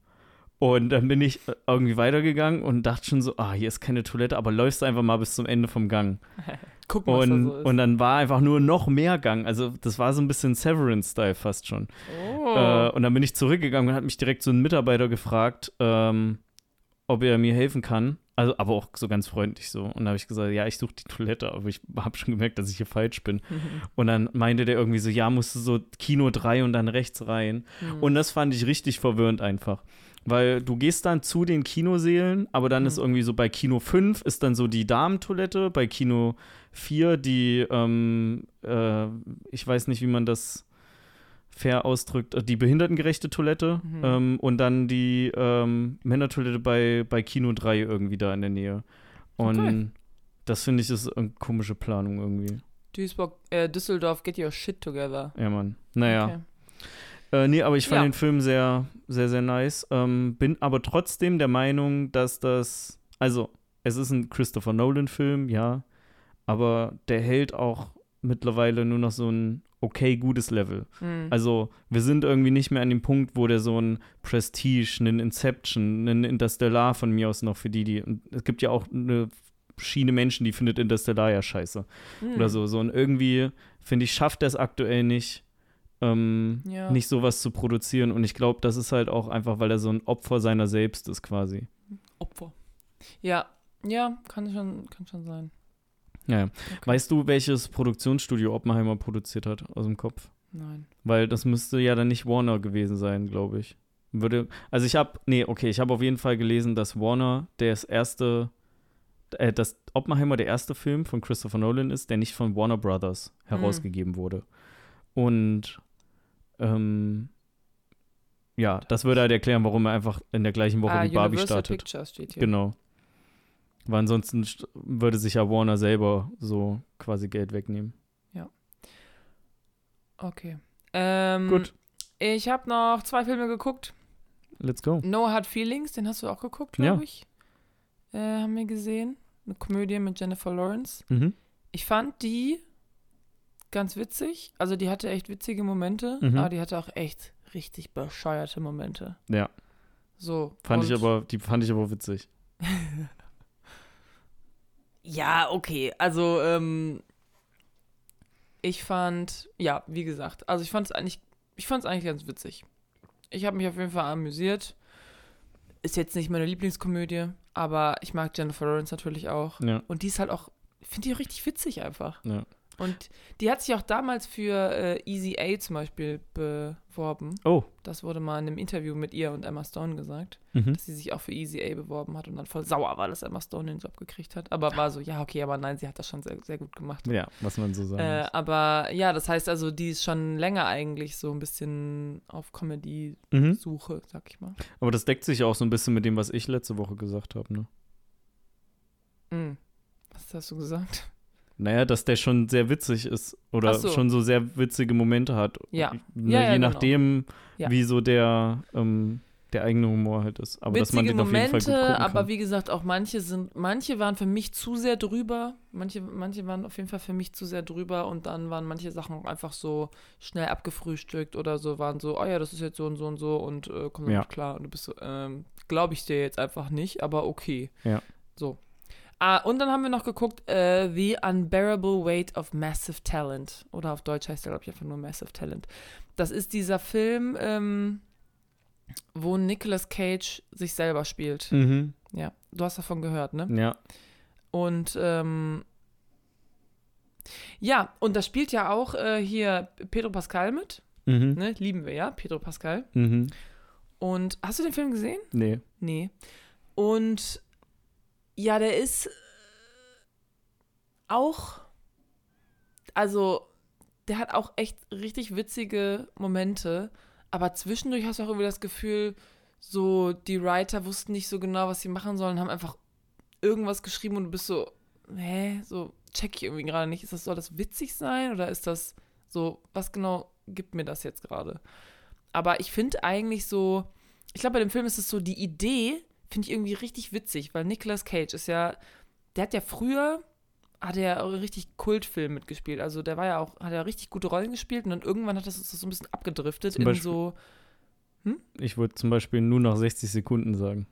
und dann bin ich äh, irgendwie weitergegangen und dachte schon so, ah, hier ist keine Toilette, aber läufst einfach mal bis zum Ende vom Gang. Guck mal, was da Und, so ist. und dann war einfach nur noch mehr Gang. Also das war so ein bisschen Severance-Style fast schon. oh. Äh, und dann bin ich zurückgegangen und hat mich direkt so ein Mitarbeiter gefragt, ähm, ob er mir helfen kann. Also, aber auch so ganz freundlich so. Und da habe ich gesagt, ja, ich suche die Toilette, aber ich habe schon gemerkt, dass ich hier falsch bin. Und dann meinte der irgendwie so, ja, musst du so Kino 3 und dann rechts rein. Hm. Und das fand ich richtig verwirrend einfach. Weil du gehst dann zu den Kinosälen, aber dann Mhm. ist irgendwie so bei Kino 5 ist dann so die Damentoilette, bei Kino 4 die, ähm, äh, ich weiß nicht, wie man das fair ausdrückt, äh, die behindertengerechte Toilette Mhm. ähm, und dann die ähm, Männertoilette bei, bei Kino 3 irgendwie da in der Nähe. Und Okay. das finde ich ist eine komische Planung irgendwie. Duisburg, äh, Düsseldorf, get your shit together. Ja, Mann. Naja. Okay. Äh, nee, aber ich fand Ja. den Film sehr, sehr, sehr nice. Ähm, bin aber trotzdem der Meinung, dass das, also, es ist ein Christopher Nolan-Film, ja, aber der hält auch mittlerweile nur noch so ein okay gutes Level. Hm. Also, wir sind irgendwie nicht mehr an dem Punkt, wo der so ein Prestige, einen Inception, einen Interstellar von mir aus noch für die, die, es gibt ja auch eine Schiene Menschen, die findet Interstellar ja scheiße Hm. oder so. So und irgendwie, finde ich, schafft es aktuell nicht, ähm, Ja. nicht sowas zu produzieren. Und ich glaube, das ist halt auch einfach, weil er so ein Opfer seiner selbst ist, quasi. Opfer. Ja, ja, kann schon, kann schon sein. Ja. Okay. Weißt du, welches Produktionsstudio Oppenheimer produziert hat aus dem Kopf? Nein. Weil das müsste ja dann nicht Warner gewesen sein, glaube ich. Würde, also ich habe, nee, okay, ich habe auf jeden Fall gelesen, dass Warner das erste, äh, dass Oppenheimer der erste Film von Christopher Nolan ist, der nicht von Warner Brothers Mhm. herausgegeben wurde. Und ähm, ja, das würde halt erklären, warum er einfach in der gleichen Woche ah, wie Barbie Universal startet. Pictures steht hier. Genau. Weil ansonsten st- würde sich ja Warner selber so quasi Geld wegnehmen. Okay. Ähm, Gut. Ich habe noch zwei Filme geguckt. Let's go. No Hard Feelings, den hast du auch geguckt, Ja. glaube ich. Äh, haben wir gesehen. Eine Komödie mit Jennifer Lawrence. Mhm. Ich fand die ganz witzig. Also die hatte echt witzige Momente, Mhm. aber die hatte auch echt richtig bescheuerte Momente. Ja, So. fand ich aber, die fand ich aber witzig. Ja, okay. Also, ähm, ich fand, ja, wie gesagt, also ich fand es eigentlich, ich fand es eigentlich ganz witzig. Ich habe mich auf jeden Fall amüsiert. Ist jetzt nicht meine Lieblingskomödie, aber ich mag Jennifer Lawrence natürlich auch. Ja. Und die ist halt auch, ich finde die auch richtig witzig einfach. Und die hat sich auch damals für äh, Easy A zum Beispiel beworben. Oh. Das wurde mal in einem Interview mit ihr und Emma Stone gesagt, Mhm. dass sie sich auch für Easy A beworben hat und dann voll sauer war, dass Emma Stone den Job gekriegt hat. Aber war so, ja, okay, aber nein, sie hat das schon sehr, sehr gut gemacht. Ja, was man so sagen Äh, aber ja, das heißt also, die ist schon länger eigentlich so ein bisschen auf Comedy-Suche, Mhm. sag ich mal. Aber das deckt sich auch so ein bisschen mit dem, was ich letzte Woche gesagt habe, ne? Mm. Was hast du gesagt? Naja, dass der schon sehr witzig ist oder so. schon so sehr witzige Momente hat. Ja. Ne, Ja, ja, je genau. nachdem, Ja. wie so der, ähm, der eigene Humor halt ist. Aber dass man Witzige den auf jeden Fall gut Momente, gucken aber kann. wie gesagt, auch manche sind, manche waren für mich zu sehr drüber, manche, manche waren auf jeden Fall für mich zu sehr drüber und dann waren manche Sachen einfach so schnell abgefrühstückt oder so, waren so, oh ja, das ist jetzt so und so und so und äh, komm damit Ja. klar. Und du bist so, ähm, glaube ich dir jetzt einfach nicht, aber okay. Ja. So. Ah, und dann haben wir noch geguckt, äh, The Unbearable Weight of Massive Talent. Oder auf Deutsch heißt der, glaube ich, einfach nur Massive Talent. Das ist dieser Film, ähm, wo Nicolas Cage sich selber spielt. Mhm. Ja, du hast davon gehört, ne? Ja. Und ähm, ja, und da spielt ja auch äh, hier Pedro Pascal mit. Mhm. Ne? Lieben wir ja, Pedro Pascal. Mhm. Und hast du den Film gesehen? Nee. Nee. Und ja, der ist äh, auch, also der hat auch echt richtig witzige Momente, aber zwischendurch hast du auch irgendwie das Gefühl, so die Writer wussten nicht so genau, was sie machen sollen, haben einfach irgendwas geschrieben und du bist so, hä, so check ich irgendwie gerade nicht. Ist das, soll das witzig sein oder ist das so, was genau gibt mir das jetzt gerade? Aber ich finde eigentlich so, ich glaube, bei dem Film ist es so, die Idee finde ich irgendwie richtig witzig, weil Nicolas Cage ist ja, der hat ja früher, hat er ja richtig Kultfilm mitgespielt. Also der war ja auch, hat ja richtig gute Rollen gespielt und dann irgendwann hat das so ein bisschen abgedriftet Zum in Beispiel- so, Ich würde zum Beispiel nur nach 60 Sekunden sagen.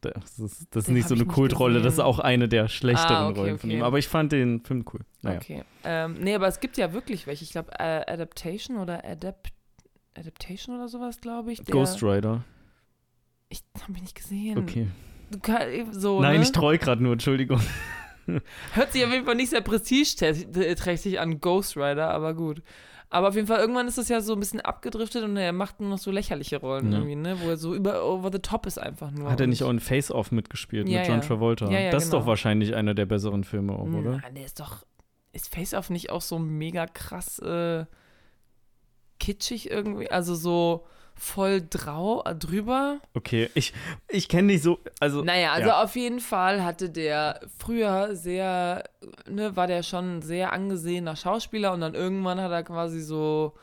Das ist, das ist nicht so eine Kultrolle, das ist auch eine der schlechteren Ah, okay, Rollen von okay. ihm. Aber ich fand den Film cool. Naja. okay. Ähm, nee, aber es gibt ja wirklich welche. Ich glaube, äh, Adaptation oder Adapt Adaptation oder sowas, glaube ich. Der, Ghost Rider. Ich habe ich nicht gesehen. Okay. So, Nein, ne? ich treu gerade nur, Entschuldigung. Hört sich auf jeden Fall nicht sehr prestigeträchtig an Ghost Rider, aber gut. Aber auf jeden Fall, irgendwann ist es ja so ein bisschen abgedriftet und er macht nur noch so lächerliche Rollen Ja. irgendwie, ne? Wo er so über over the top ist einfach nur. Hat er nicht auch in Face Off mitgespielt Ja, mit John. Travolta? Ja, das ist genau. doch wahrscheinlich einer der besseren Filme auch, oder? Nein, der ist doch. Ist Face Off nicht auch so mega krass äh, kitschig irgendwie? Also so voll drau, äh, drüber? Okay, ich, ich kenne nicht so, also Naja, also ja. auf jeden Fall hatte der früher sehr, ne, war der schon ein sehr angesehener Schauspieler und dann irgendwann hat er quasi so,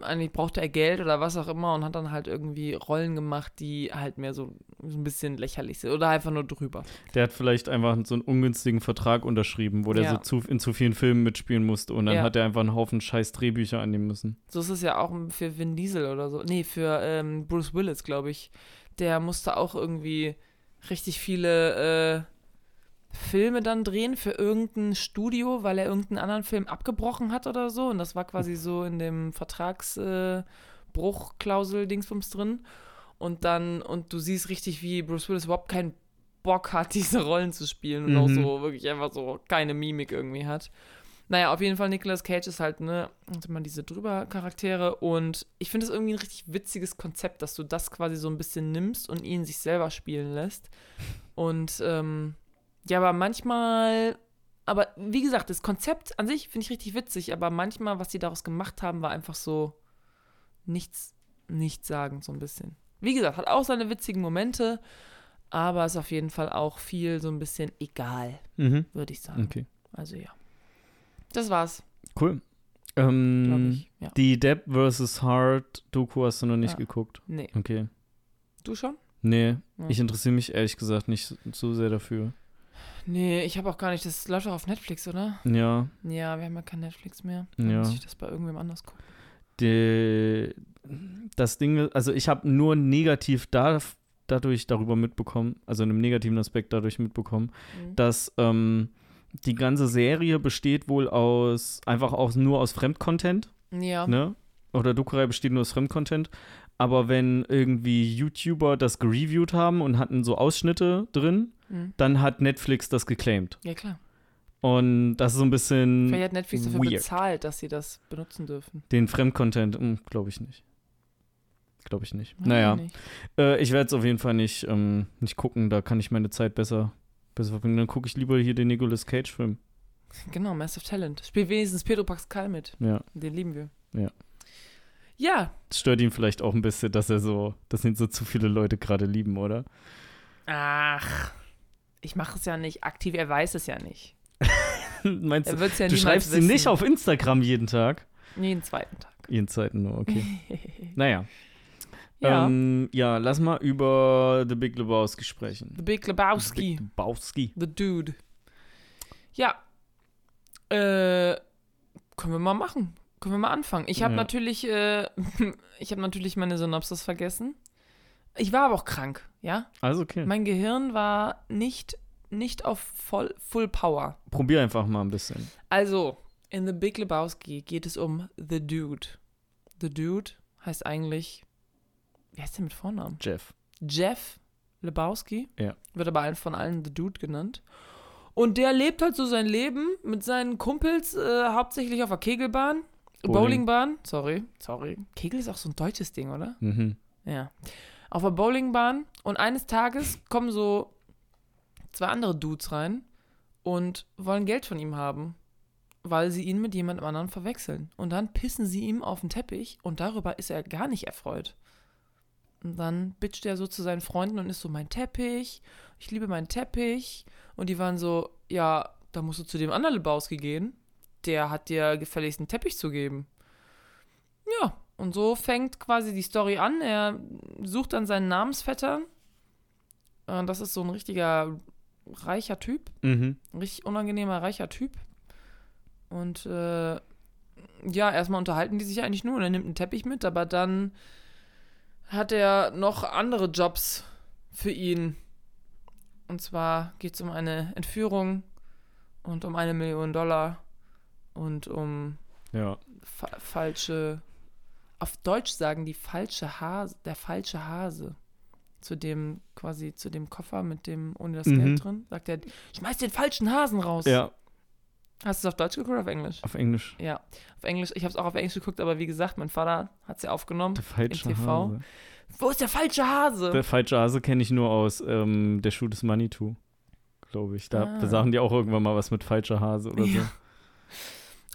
eigentlich brauchte er Geld oder was auch immer und hat dann halt irgendwie Rollen gemacht, die halt mehr so, so ein bisschen lächerlich sind oder einfach nur drüber. der hat vielleicht einfach so einen ungünstigen Vertrag unterschrieben, wo der Ja. so zu, in zu vielen Filmen mitspielen musste und dann Ja. hat er einfach einen Haufen scheiß Drehbücher annehmen müssen. So ist es ja auch für Vin Diesel oder so. Nee, für ähm, Bruce Willis, glaube ich. Der musste auch irgendwie richtig viele äh, Filme dann drehen für irgendein Studio, weil er irgendeinen anderen Film abgebrochen hat oder so. Und das war quasi so in dem Vertragsbruchklausel äh, drin. Und dann, und du siehst richtig, wie Bruce Willis überhaupt keinen Bock hat, diese Rollen zu spielen und auch Mhm. so wirklich einfach so keine Mimik irgendwie hat. Naja, auf jeden Fall Nicolas Cage ist halt, ne, hat immer diese drüber Charaktere und ich finde es irgendwie ein richtig witziges Konzept, dass du das quasi so ein bisschen nimmst und ihn sich selber spielen lässt. Und ähm, ja, aber manchmal, aber wie gesagt, das Konzept an sich finde ich richtig witzig, aber manchmal, was sie daraus gemacht haben, war einfach so nichts, nichts sagen, so ein bisschen. Wie gesagt, hat auch seine witzigen Momente, aber ist auf jeden Fall auch viel so ein bisschen egal, Mhm. würde ich sagen. Okay, Also ja. Das war's, cool. Ähm, ich. Ja. Die Depp vs. Hart Doku hast du noch nicht Ja. geguckt. Nee. Okay. Du schon? Nee, Ja. ich interessiere mich ehrlich gesagt nicht so sehr dafür. Nee, ich habe auch gar nicht. Das läuft doch auf Netflix, oder? Ja, Ja, wir haben ja kein Netflix mehr. Dann Ja. muss ich das bei irgendwem anders gucken. die, das Ding, also ich habe nur negativ da, dadurch darüber mitbekommen, also in einem negativen Aspekt dadurch mitbekommen, Mhm. dass ähm, die ganze Serie besteht wohl aus, einfach aus, nur aus Fremdcontent, Ja. ne? Oder Dokurei besteht nur aus Fremdcontent. Aber wenn irgendwie YouTuber das gereviewt haben und hatten so Ausschnitte drin, Mhm. dann hat Netflix das geclaimed. Ja, klar. Und das ist so ein bisschen Vielleicht hat Netflix dafür weird. bezahlt, dass sie das benutzen dürfen. den Fremdcontent, glaube ich nicht. Glaube ich nicht. Weiß naja, ich nicht. äh, ich werde es auf jeden Fall nicht, ähm, nicht gucken, da kann ich meine Zeit besser, besser verbringen. Dann gucke ich lieber hier den Nicolas Cage-Film. Genau, Massive Talent. Spielt wenigstens Pedro Pascal mit. Ja. Den lieben wir. Ja. Ja. Das stört ihn vielleicht auch ein bisschen, dass er so, dass ihn so zu viele Leute gerade lieben, oder? Ach. Ich mache es ja nicht aktiv, er weiß es ja nicht. Meinst Er du, ja du schreibst wissen. ihn nicht auf Instagram jeden Tag? Jeden zweiten Tag. Jeden Zeiten nur, okay. naja. ja. Ähm, ja, lass mal über The Big Lebowski sprechen. The Big Lebowski. Big Lebowski. The Dude. Ja. Äh, können wir mal machen. Können wir mal anfangen. Ich habe Ja. natürlich, äh, ich habe natürlich meine Synopsis vergessen. Ich war aber auch krank, ja. Also okay. Mein Gehirn war nicht, nicht auf voll, Full Power. Probier einfach mal ein bisschen. Also, in The Big Lebowski geht es um The Dude. The Dude heißt eigentlich, wie heißt der mit Vornamen? Jeff. Jeff Lebowski. Ja. Wird aber von allen The Dude genannt. Und der lebt halt so sein Leben mit seinen Kumpels, äh, hauptsächlich auf der Kegelbahn. Bowling. Bowlingbahn. Sorry, sorry. Kegel ist auch so ein deutsches Ding, oder? Mhm. Ja. Auf der Bowlingbahn. Und eines Tages kommen so zwei andere Dudes rein und wollen Geld von ihm haben, weil sie ihn mit jemand anderem verwechseln. Und dann pissen sie ihm auf den Teppich und darüber ist er gar nicht erfreut. Und dann bitcht er so zu seinen Freunden und ist so, mein Teppich, ich liebe meinen Teppich. Und die waren so, ja, da musst du zu dem anderen Lebowski gehen. Der hat dir gefälligst einen Teppich zu geben. Ja, und so fängt quasi die Story an. Er sucht dann seinen Namensvetter. Äh, Das ist so ein richtiger reicher Typ. Mhm. Ein richtig unangenehmer, reicher Typ. Und äh, ja, erstmal unterhalten die sich eigentlich nur und er nimmt einen Teppich mit, aber dann hat er noch andere Jobs für ihn. Und zwar geht es um eine Entführung und um eine Million Dollar und um Ja. fa falsche. Auf Deutsch sagen die falsche Hase, der falsche Hase. Zu dem, quasi zu dem Koffer mit dem, ohne das Mhm. Geld drin, sagt er, schmeiß den falschen Hasen raus. Ja, Hast du es auf Deutsch geguckt oder auf Englisch? auf Englisch. Ja, auf Englisch. Ich habe es auch auf Englisch geguckt, aber wie gesagt, mein Vater hat es ja aufgenommen. Der falsche TV. Hase. Wo ist der falsche Hase? Der falsche Hase kenne ich nur aus ähm, Der Schuh des Manitou, glaube ich. Da, Ah. da sagen die auch irgendwann mal was mit falscher Hase oder so.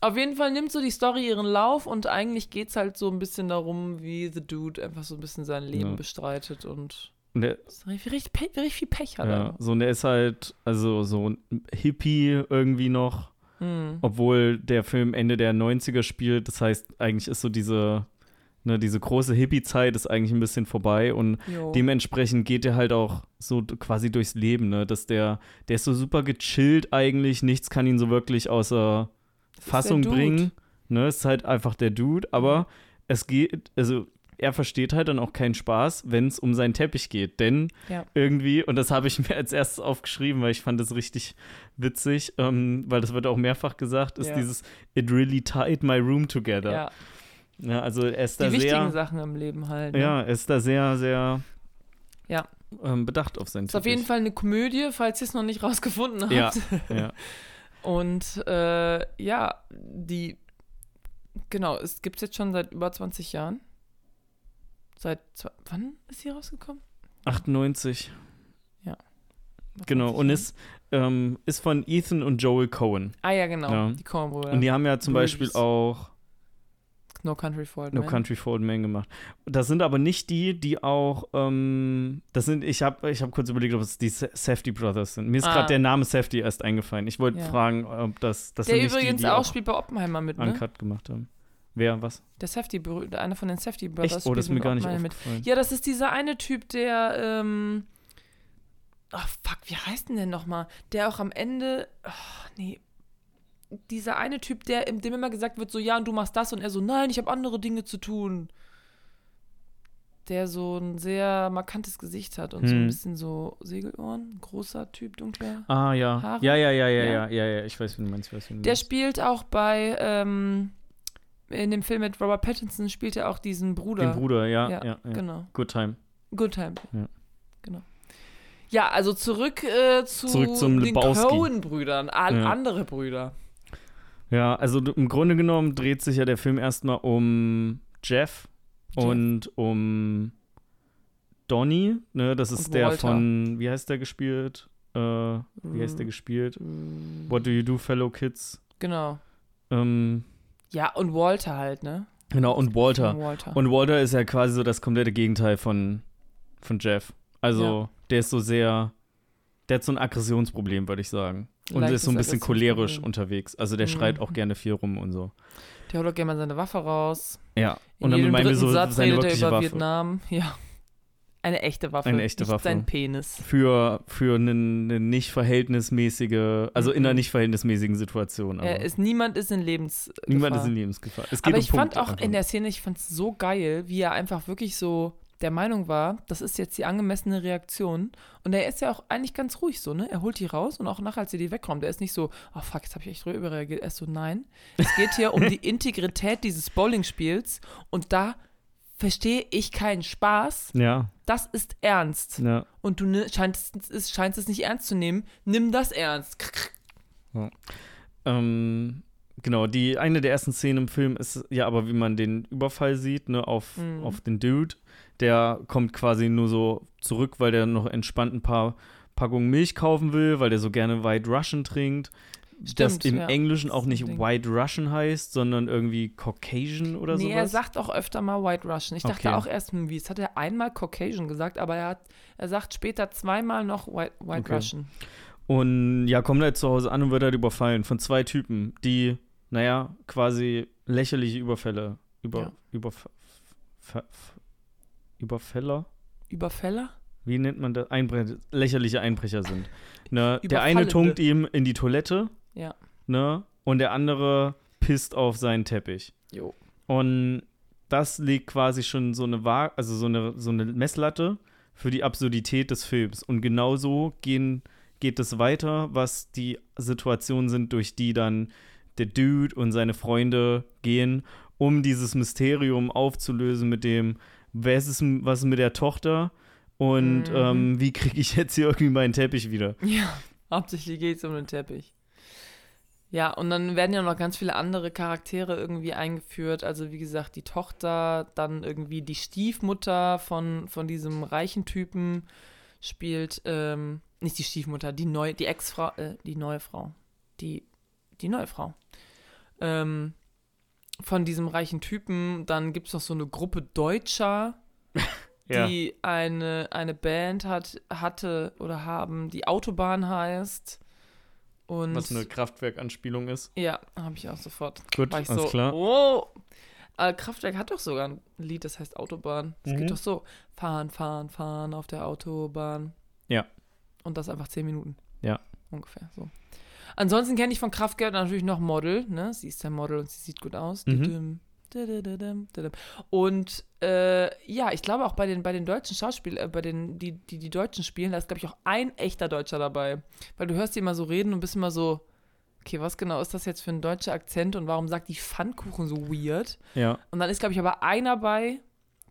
Auf jeden Fall nimmt so die Story ihren Lauf und eigentlich geht es halt so ein bisschen darum, wie The Dude einfach so ein bisschen sein Leben Ja. bestreitet und Und der, richtig, richtig, viel Pech hat. ja, so, und der ist halt, also so ein Hippie irgendwie noch, Hm. obwohl der Film Ende der 90er spielt. Das heißt, eigentlich ist so diese, ne, diese große Hippie-Zeit ist eigentlich ein bisschen vorbei und Jo. dementsprechend geht er halt auch so quasi durchs Leben, ne? Dass der, der ist so super gechillt eigentlich, nichts kann ihn so wirklich außer Fassung bringen. Ne? Ist halt einfach der Dude, aber es geht, also er versteht halt dann auch keinen Spaß, wenn es um seinen Teppich geht. Denn Ja. irgendwie, und das habe ich mir als erstes aufgeschrieben, weil ich fand das richtig witzig, ähm, weil das wird auch mehrfach gesagt, ist Ja. dieses It really tied my room together. Ja, Ja, also er ist die da wichtigen sehr, Sachen im Leben halt. Ne? ja, er ist da sehr, sehr ähm, bedacht auf seinen Ist auf jeden Fall eine Komödie, falls ihr es noch nicht rausgefunden habt. Ja, ja. Und äh, ja, die, genau, es gibt es jetzt schon seit über 20 Jahren. Seit, wann ist sie rausgekommen? 98, Über genau. 20 Und ist, ähm, ist von Ethan und Joel Cohen. Ah ja, genau, Ja. die Coen-Brüder. Und die haben ja zum Bruce. Beispiel auch No Country for Old No Men. Country for Old Men gemacht. Das sind aber nicht die, die auch, ähm, das sind, ich habe ich hab kurz überlegt, ob es die Sa- Safety Brothers sind. Mir ist Ah. gerade der Name Safety erst eingefallen. Ich wollte Ja. fragen, ob das, das Der sind nicht übrigens die, die auch, spielt bei Oppenheimer mit, ne? Uncut gemacht haben. Wer, was? Der Safety, einer von den Safety Brothers Echt? Oh, das ist mir gar nicht mit. Ja, das ist dieser eine Typ, der, ähm, ach fuck, wie heißt denn der nochmal? Der auch am Ende, ach nee, dieser eine Typ, der, dem immer gesagt wird, so, ja, und du machst das und er so, nein, ich habe andere Dinge zu tun. Der so ein sehr markantes Gesicht hat und so ein Hm. bisschen so Segelohren, großer Typ, dunkler. Ah, ja. Haare? Ja, ja, ja, ja, Ja. ja, ja. Ich weiß, wie du meinst. Ich weiß, wie du Der meinst. spielt auch bei, ähm, in dem Film mit Robert Pattinson spielt er auch diesen Bruder. Den Bruder, ja, Ja, ja, ja. Genau. Good Time. Good Time. Ja. Genau. Ja, also zurück, äh, zu Zurück den all Ja. andere Brüder. Ja, also im Grunde genommen dreht sich ja der Film erstmal um Jeff, Jeff. und um Donny, ne, das ist der von, wie heißt der gespielt? Äh, wie heißt der gespielt? What do you do, fellow kids? Genau. Ähm, Ja, und Walter halt, ne? genau, und Walter. Walter. Und Walter ist ja quasi so das komplette Gegenteil von, von Jeff. Also, der ist so sehr, der hat so ein Aggressionsproblem, würde ich sagen. Und ist so ein bisschen cholerisch Aggressionsproblem. unterwegs. Also, der Mhm. schreit auch gerne viel rum und so. Der holt auch gerne mal seine Waffe raus. Ja, In und dann meinen wir dritten so Satz seine redet er wirkliche über Waffe. Vietnam. Ja. Eine echte Waffe. Eine echte nicht Waffe. Sein Penis. Für, für eine, eine nicht verhältnismäßige, also in einer Mhm. nicht verhältnismäßigen Situation. Aber Er ist, niemand ist in Lebens. niemand ist in Lebensgefahr. Es geht Aber um ich fand Punkte auch einfach. in der Szene, ich fand es so geil, wie er einfach wirklich so der Meinung war, das ist jetzt die angemessene Reaktion. Und er ist ja auch eigentlich ganz ruhig so, ne? Er holt die raus und auch nachher, als er die wegräumt, er ist nicht so, oh fuck, jetzt habe ich echt drüber überreagiert. Er ist so, nein. Es geht hier um die Integrität dieses Bowling-Spiels und da verstehe ich keinen Spaß. Ja, Das ist ernst. ja. Und du scheinst, es, scheinst es nicht ernst zu nehmen. Nimm das ernst. Ähm, genau, die eine der ersten Szenen im Film ist ja aber, wie man den Überfall sieht, ne, auf, Mhm. auf den Dude. Der kommt quasi nur so zurück, weil der noch entspannt ein paar Packungen Milch kaufen will, weil der so gerne White Russian trinkt. das Stimmt, im ja. Englischen Das auch nicht. White Russian heißt, sondern irgendwie Caucasian oder nee, sowas. er sagt auch öfter mal White Russian. Ich dachte Okay. auch erst, hm, wie, es hat er einmal Caucasian gesagt, aber er, hat, er sagt später zweimal noch White, White Okay. Russian. Und ja, kommt halt zu Hause an und wird halt überfallen von zwei Typen, die, naja, quasi lächerliche Überfälle, über, Ja. F- Überfäller? Überfäller? Wie nennt man das? Einbrecher, lächerliche Einbrecher sind. Ne? Der eine tunkt ihm in die Toilette, Ja. ne? Und der andere pisst auf seinen Teppich. Jo. Und das legt quasi schon so eine Wa also so eine, so eine Messlatte für die Absurdität des Films. Und genauso gehen, geht es weiter, was die Situationen sind, durch die dann der Dude und seine Freunde gehen, um dieses Mysterium aufzulösen mit dem, wer ist was ist mit der Tochter und Mhm. ähm, wie kriege ich jetzt hier irgendwie meinen Teppich wieder? Ja, hauptsächlich geht es um den Teppich. Ja, und dann werden ja noch ganz viele andere Charaktere irgendwie eingeführt. Also wie gesagt, die Tochter, dann irgendwie die Stiefmutter von, von diesem reichen Typen spielt, ähm, nicht die Stiefmutter, die neue, die Ex-Frau, äh, die neue Frau. Die, die neue Frau. Ähm, von diesem reichen Typen. Dann gibt es noch so eine Gruppe Deutscher, die eine, eine Band hat, hatte oder haben, die Autobahn heißt. Und was eine Kraftwerkanspielung ist. ja, habe ich auch sofort. Gut, alles so, klar. oh. Kraftwerk hat doch sogar ein Lied, das heißt Autobahn. Es Mhm. geht doch so, fahren, fahren, fahren auf der Autobahn. Ja. Und das einfach zehn Minuten. Ja. Ungefähr so. Ansonsten kenne ich von Kraftwerk natürlich noch Model, ne? Sie ist ja Model und sie sieht gut aus. Mhm. Und äh, ja, ich glaube auch bei den, bei den deutschen Schauspielern, äh, bei den, die, die die Deutschen spielen, da ist, glaube ich, auch ein echter Deutscher dabei. Weil du hörst die immer so reden und bist immer so, okay, was genau ist das jetzt für ein deutscher Akzent und warum sagt die Pfannkuchen so weird? Ja. Und dann ist, glaube ich, aber einer bei,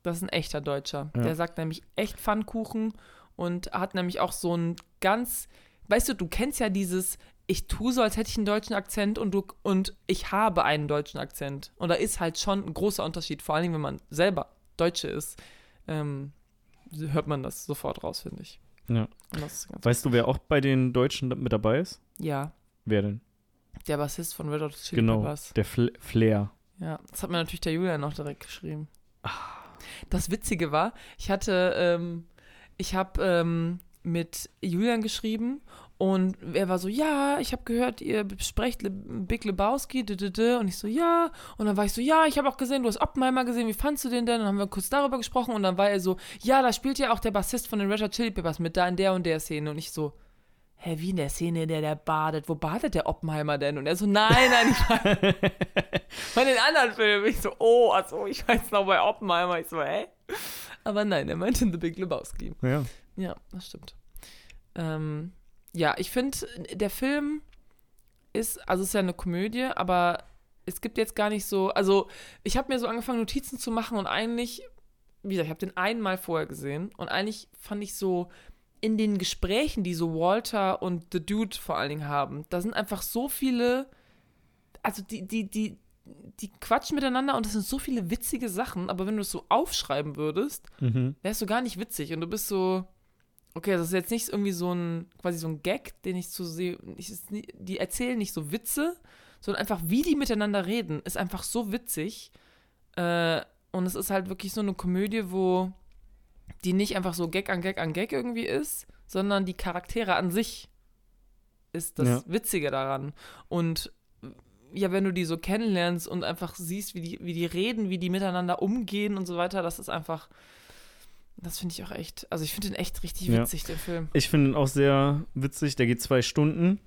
das ist ein echter Deutscher. Ja. Der sagt nämlich echt Pfannkuchen und hat nämlich auch so ein ganz, weißt du, du kennst ja dieses, ich tue so, als hätte ich einen deutschen Akzent und du und ich habe einen deutschen Akzent. Und da ist halt schon ein großer Unterschied, vor allem wenn man selber Deutsche ist, ähm, hört man das sofort raus, finde ich. Ja. Weißt du, wer auch bei den Deutschen mit dabei ist? ja, Wer denn? der Bassist von Red Hot Chili Genau, Peppers. der Fl Flair. Ja, das hat mir natürlich der Julian noch direkt geschrieben. Ah. Das Witzige war, ich hatte, ähm, ich habe ähm, mit Julian geschrieben und er war so, ja, ich habe gehört, ihr besprecht Le Big Lebowski, d -d -d. und ich so, ja, und dann war ich so, ja, ich habe auch gesehen, du hast Oppenheimer gesehen, wie fandst du den denn? Und dann haben wir kurz darüber gesprochen und dann war er so, ja, da spielt ja auch der Bassist von den Red Hot Chili Peppers mit, da in der und der Szene und ich so, hä, wie in der Szene, in der der badet, wo badet der Oppenheimer denn? Und er so, nein, nein, ich von den anderen Filmen. Ich so, oh, also ich weiß noch bei Oppenheimer. Ich so, hä? Aber nein, er meinte in The Big Lebowski. Ja. Ja, das stimmt. Ähm, ja, ich finde, der Film ist, also es ist ja eine Komödie, aber es gibt jetzt gar nicht so, also ich habe mir so angefangen, Notizen zu machen und eigentlich, wie gesagt, ich habe den einmal vorher gesehen und eigentlich fand ich so, in den Gesprächen, die so Walter und The Dude vor allen Dingen haben, da sind einfach so viele, also die, die, die, die quatschen miteinander und das sind so viele witzige Sachen, aber wenn du es so aufschreiben würdest, Mhm. wärst du gar nicht witzig und du bist so, okay, das ist jetzt nicht irgendwie so ein, quasi so ein Gag, den ich zu sehe, ich, die erzählen nicht so Witze, sondern einfach, wie die miteinander reden, ist einfach so witzig. Äh, und es ist halt wirklich so eine Komödie, wo die nicht einfach so Gag an Gag an Gag irgendwie ist, sondern die Charaktere an sich ist das Ja. Witzige daran. Und ja, wenn du die so kennenlernst und einfach siehst, wie die, wie die reden, wie die miteinander umgehen und so weiter, das ist einfach, das finde ich auch echt, also ich finde den echt richtig Ja. witzig, den Film. Ich finde ihn auch sehr witzig. Der geht zwei Stunden,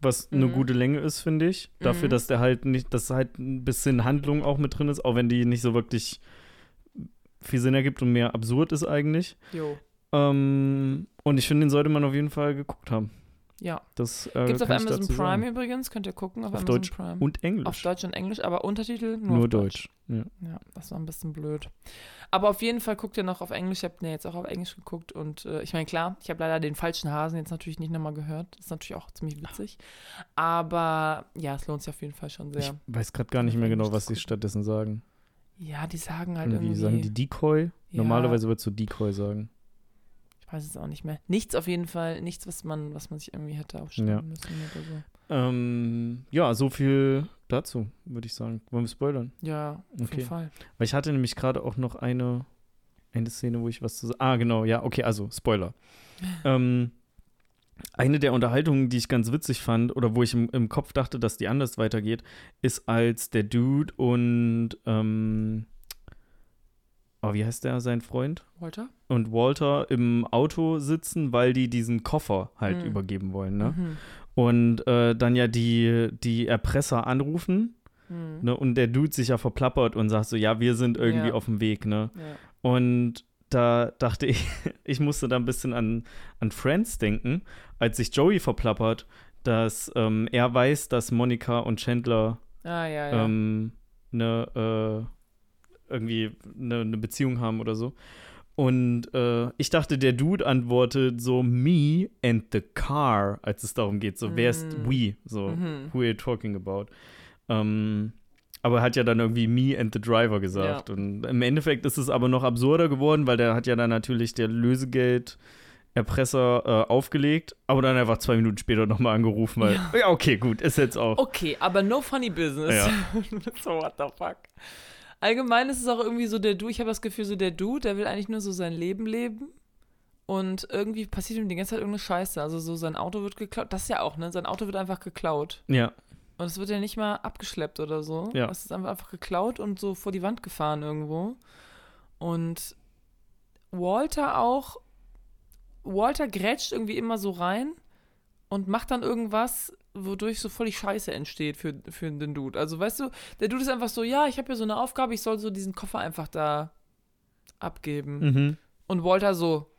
was eine Mhm. gute Länge ist, finde ich. Dafür, Mhm. dass der halt nicht, dass halt ein bisschen Handlung auch mit drin ist, auch wenn die nicht so wirklich viel Sinn ergibt und mehr absurd ist eigentlich. Jo. Ähm, und ich finde, den sollte man auf jeden Fall geguckt haben. Ja. Das äh, Gibt's auf kann ich Amazon Prime sagen. übrigens, könnt ihr gucken auf, Auf Amazon Deutsch Prime. Und Englisch. auf Deutsch und Englisch, aber Untertitel nur, Nur auf Deutsch. Ja. Ja, das war ein bisschen blöd. Aber auf jeden Fall guckt ihr noch auf Englisch. Ich habe den jetzt auch auf Englisch geguckt. Und äh, ich meine, klar, ich habe leider den falschen Hasen jetzt natürlich nicht nochmal gehört. Das ist natürlich auch ziemlich witzig. Aber ja, es lohnt sich auf jeden Fall schon Ich sehr. weiß gerade gar nicht mehr genau, was sie stattdessen sagen. Ja, die sagen halt Irgendwie irgendwie. sagen die Decoy? Ja. Normalerweise würdest du Decoy sagen. Ich weiß es auch nicht mehr. Nichts auf jeden Fall, nichts, was man, was man sich irgendwie hätte aufschreiben Ja. müssen oder so. Ähm, ja, so viel dazu, würde ich sagen. Wollen wir spoilern? Ja, auf Okay. jeden Fall. Weil ich hatte nämlich gerade auch noch eine, eine Szene, wo ich was zu sagen. Ah, genau, ja, okay, also Spoiler. ähm, eine der Unterhaltungen, die ich ganz witzig fand, oder wo ich im, im Kopf dachte, dass die anders weitergeht, ist als der Dude und, ähm, oh, wie heißt der, sein Freund? Walter? Und Walter im Auto sitzen, weil die diesen Koffer halt Mhm. übergeben wollen, ne? Mhm. Und äh, dann ja die, die Erpresser anrufen, Mhm. ne? Und der Dude sich ja verplappert und sagt so, ja, wir sind irgendwie Ja. auf dem Weg, ne? Ja. Und da dachte ich, ich musste da ein bisschen an, an Friends denken, als sich Joey verplappert, dass ähm, er weiß, dass Monika und Chandler Ah, ja, ja. ähm, eine, äh, irgendwie eine, eine Beziehung haben oder so. Und äh, ich dachte, der Dude antwortet so me and the car, als es darum geht, so wer ist Mm. we, so Mhm. who are you talking about. Ähm, aber er hat ja dann irgendwie me and the driver gesagt. Und im Endeffekt ist es aber noch absurder geworden, weil der hat ja dann natürlich der Lösegeld Erpresser äh, aufgelegt, aber dann einfach zwei Minuten später nochmal angerufen, weil, ja. Ja. okay, gut, ist jetzt auch. Okay, aber no funny business. Ja. so, what the fuck. Allgemein ist es auch irgendwie so der Du, ich habe das Gefühl, so der Du, der will eigentlich nur so sein Leben leben. Und irgendwie passiert ihm die ganze Zeit irgendeine Scheiße. Also so sein Auto wird geklaut. Das ist ja auch, ne? Sein Auto wird einfach geklaut. Ja, Und es wird ja nicht mal abgeschleppt oder so. Ja. Es ist einfach, einfach geklaut und so vor die Wand gefahren irgendwo. Und Walter auch. Walter grätscht irgendwie immer so rein und macht dann irgendwas, wodurch so voll die Scheiße entsteht für, für den Dude. Also weißt du, der Dude ist einfach so, ja, ich habe hier so eine Aufgabe, ich soll so diesen Koffer einfach da abgeben. mhm. Und Walter so,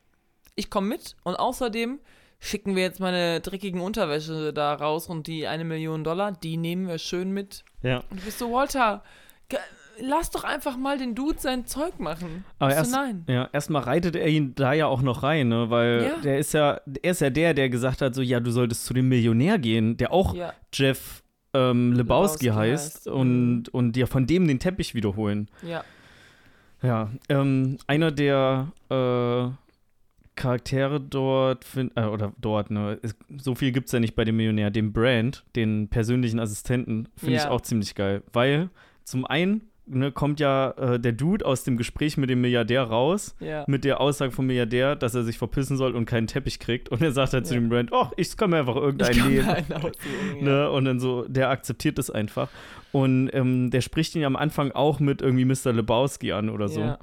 ich komme mit und außerdem schicken wir jetzt meine dreckigen Unterwäsche da raus und die eine Million Dollar, die nehmen wir schön mit. ja. Und du bist so, Walter, lass doch einfach mal den Dude sein Zeug machen. Aber Ich erst, nein. ja, erstmal reitet er ihn da ja auch noch rein, ne? Weil Ja. der ist ja, er ist ja der, der gesagt hat, so, ja, du solltest zu dem Millionär gehen, der auch Ja, Jeff ähm, Lebowski, Lebowski heißt, heißt. und, und dir von dem den Teppich wiederholen. ja. Ja, ähm, einer der äh, Charaktere dort, find, äh, oder dort, ne, es, so viel gibt es ja nicht bei dem Millionär, den Brand, den persönlichen Assistenten, finde ich Ja. auch ziemlich geil, weil zum einen ne, kommt ja äh, der Dude aus dem Gespräch mit dem Milliardär raus, Ja. mit der Aussage vom Milliardär, dass er sich verpissen soll und keinen Teppich kriegt und er sagt halt zu Ja. dem Brand, oh, ich kann mir einfach irgendeinen nehmen. ja. Ne? Und dann so, der akzeptiert das einfach. Und ähm, der spricht ihn am Anfang auch mit irgendwie Mr. Lebowski an oder so. Ja.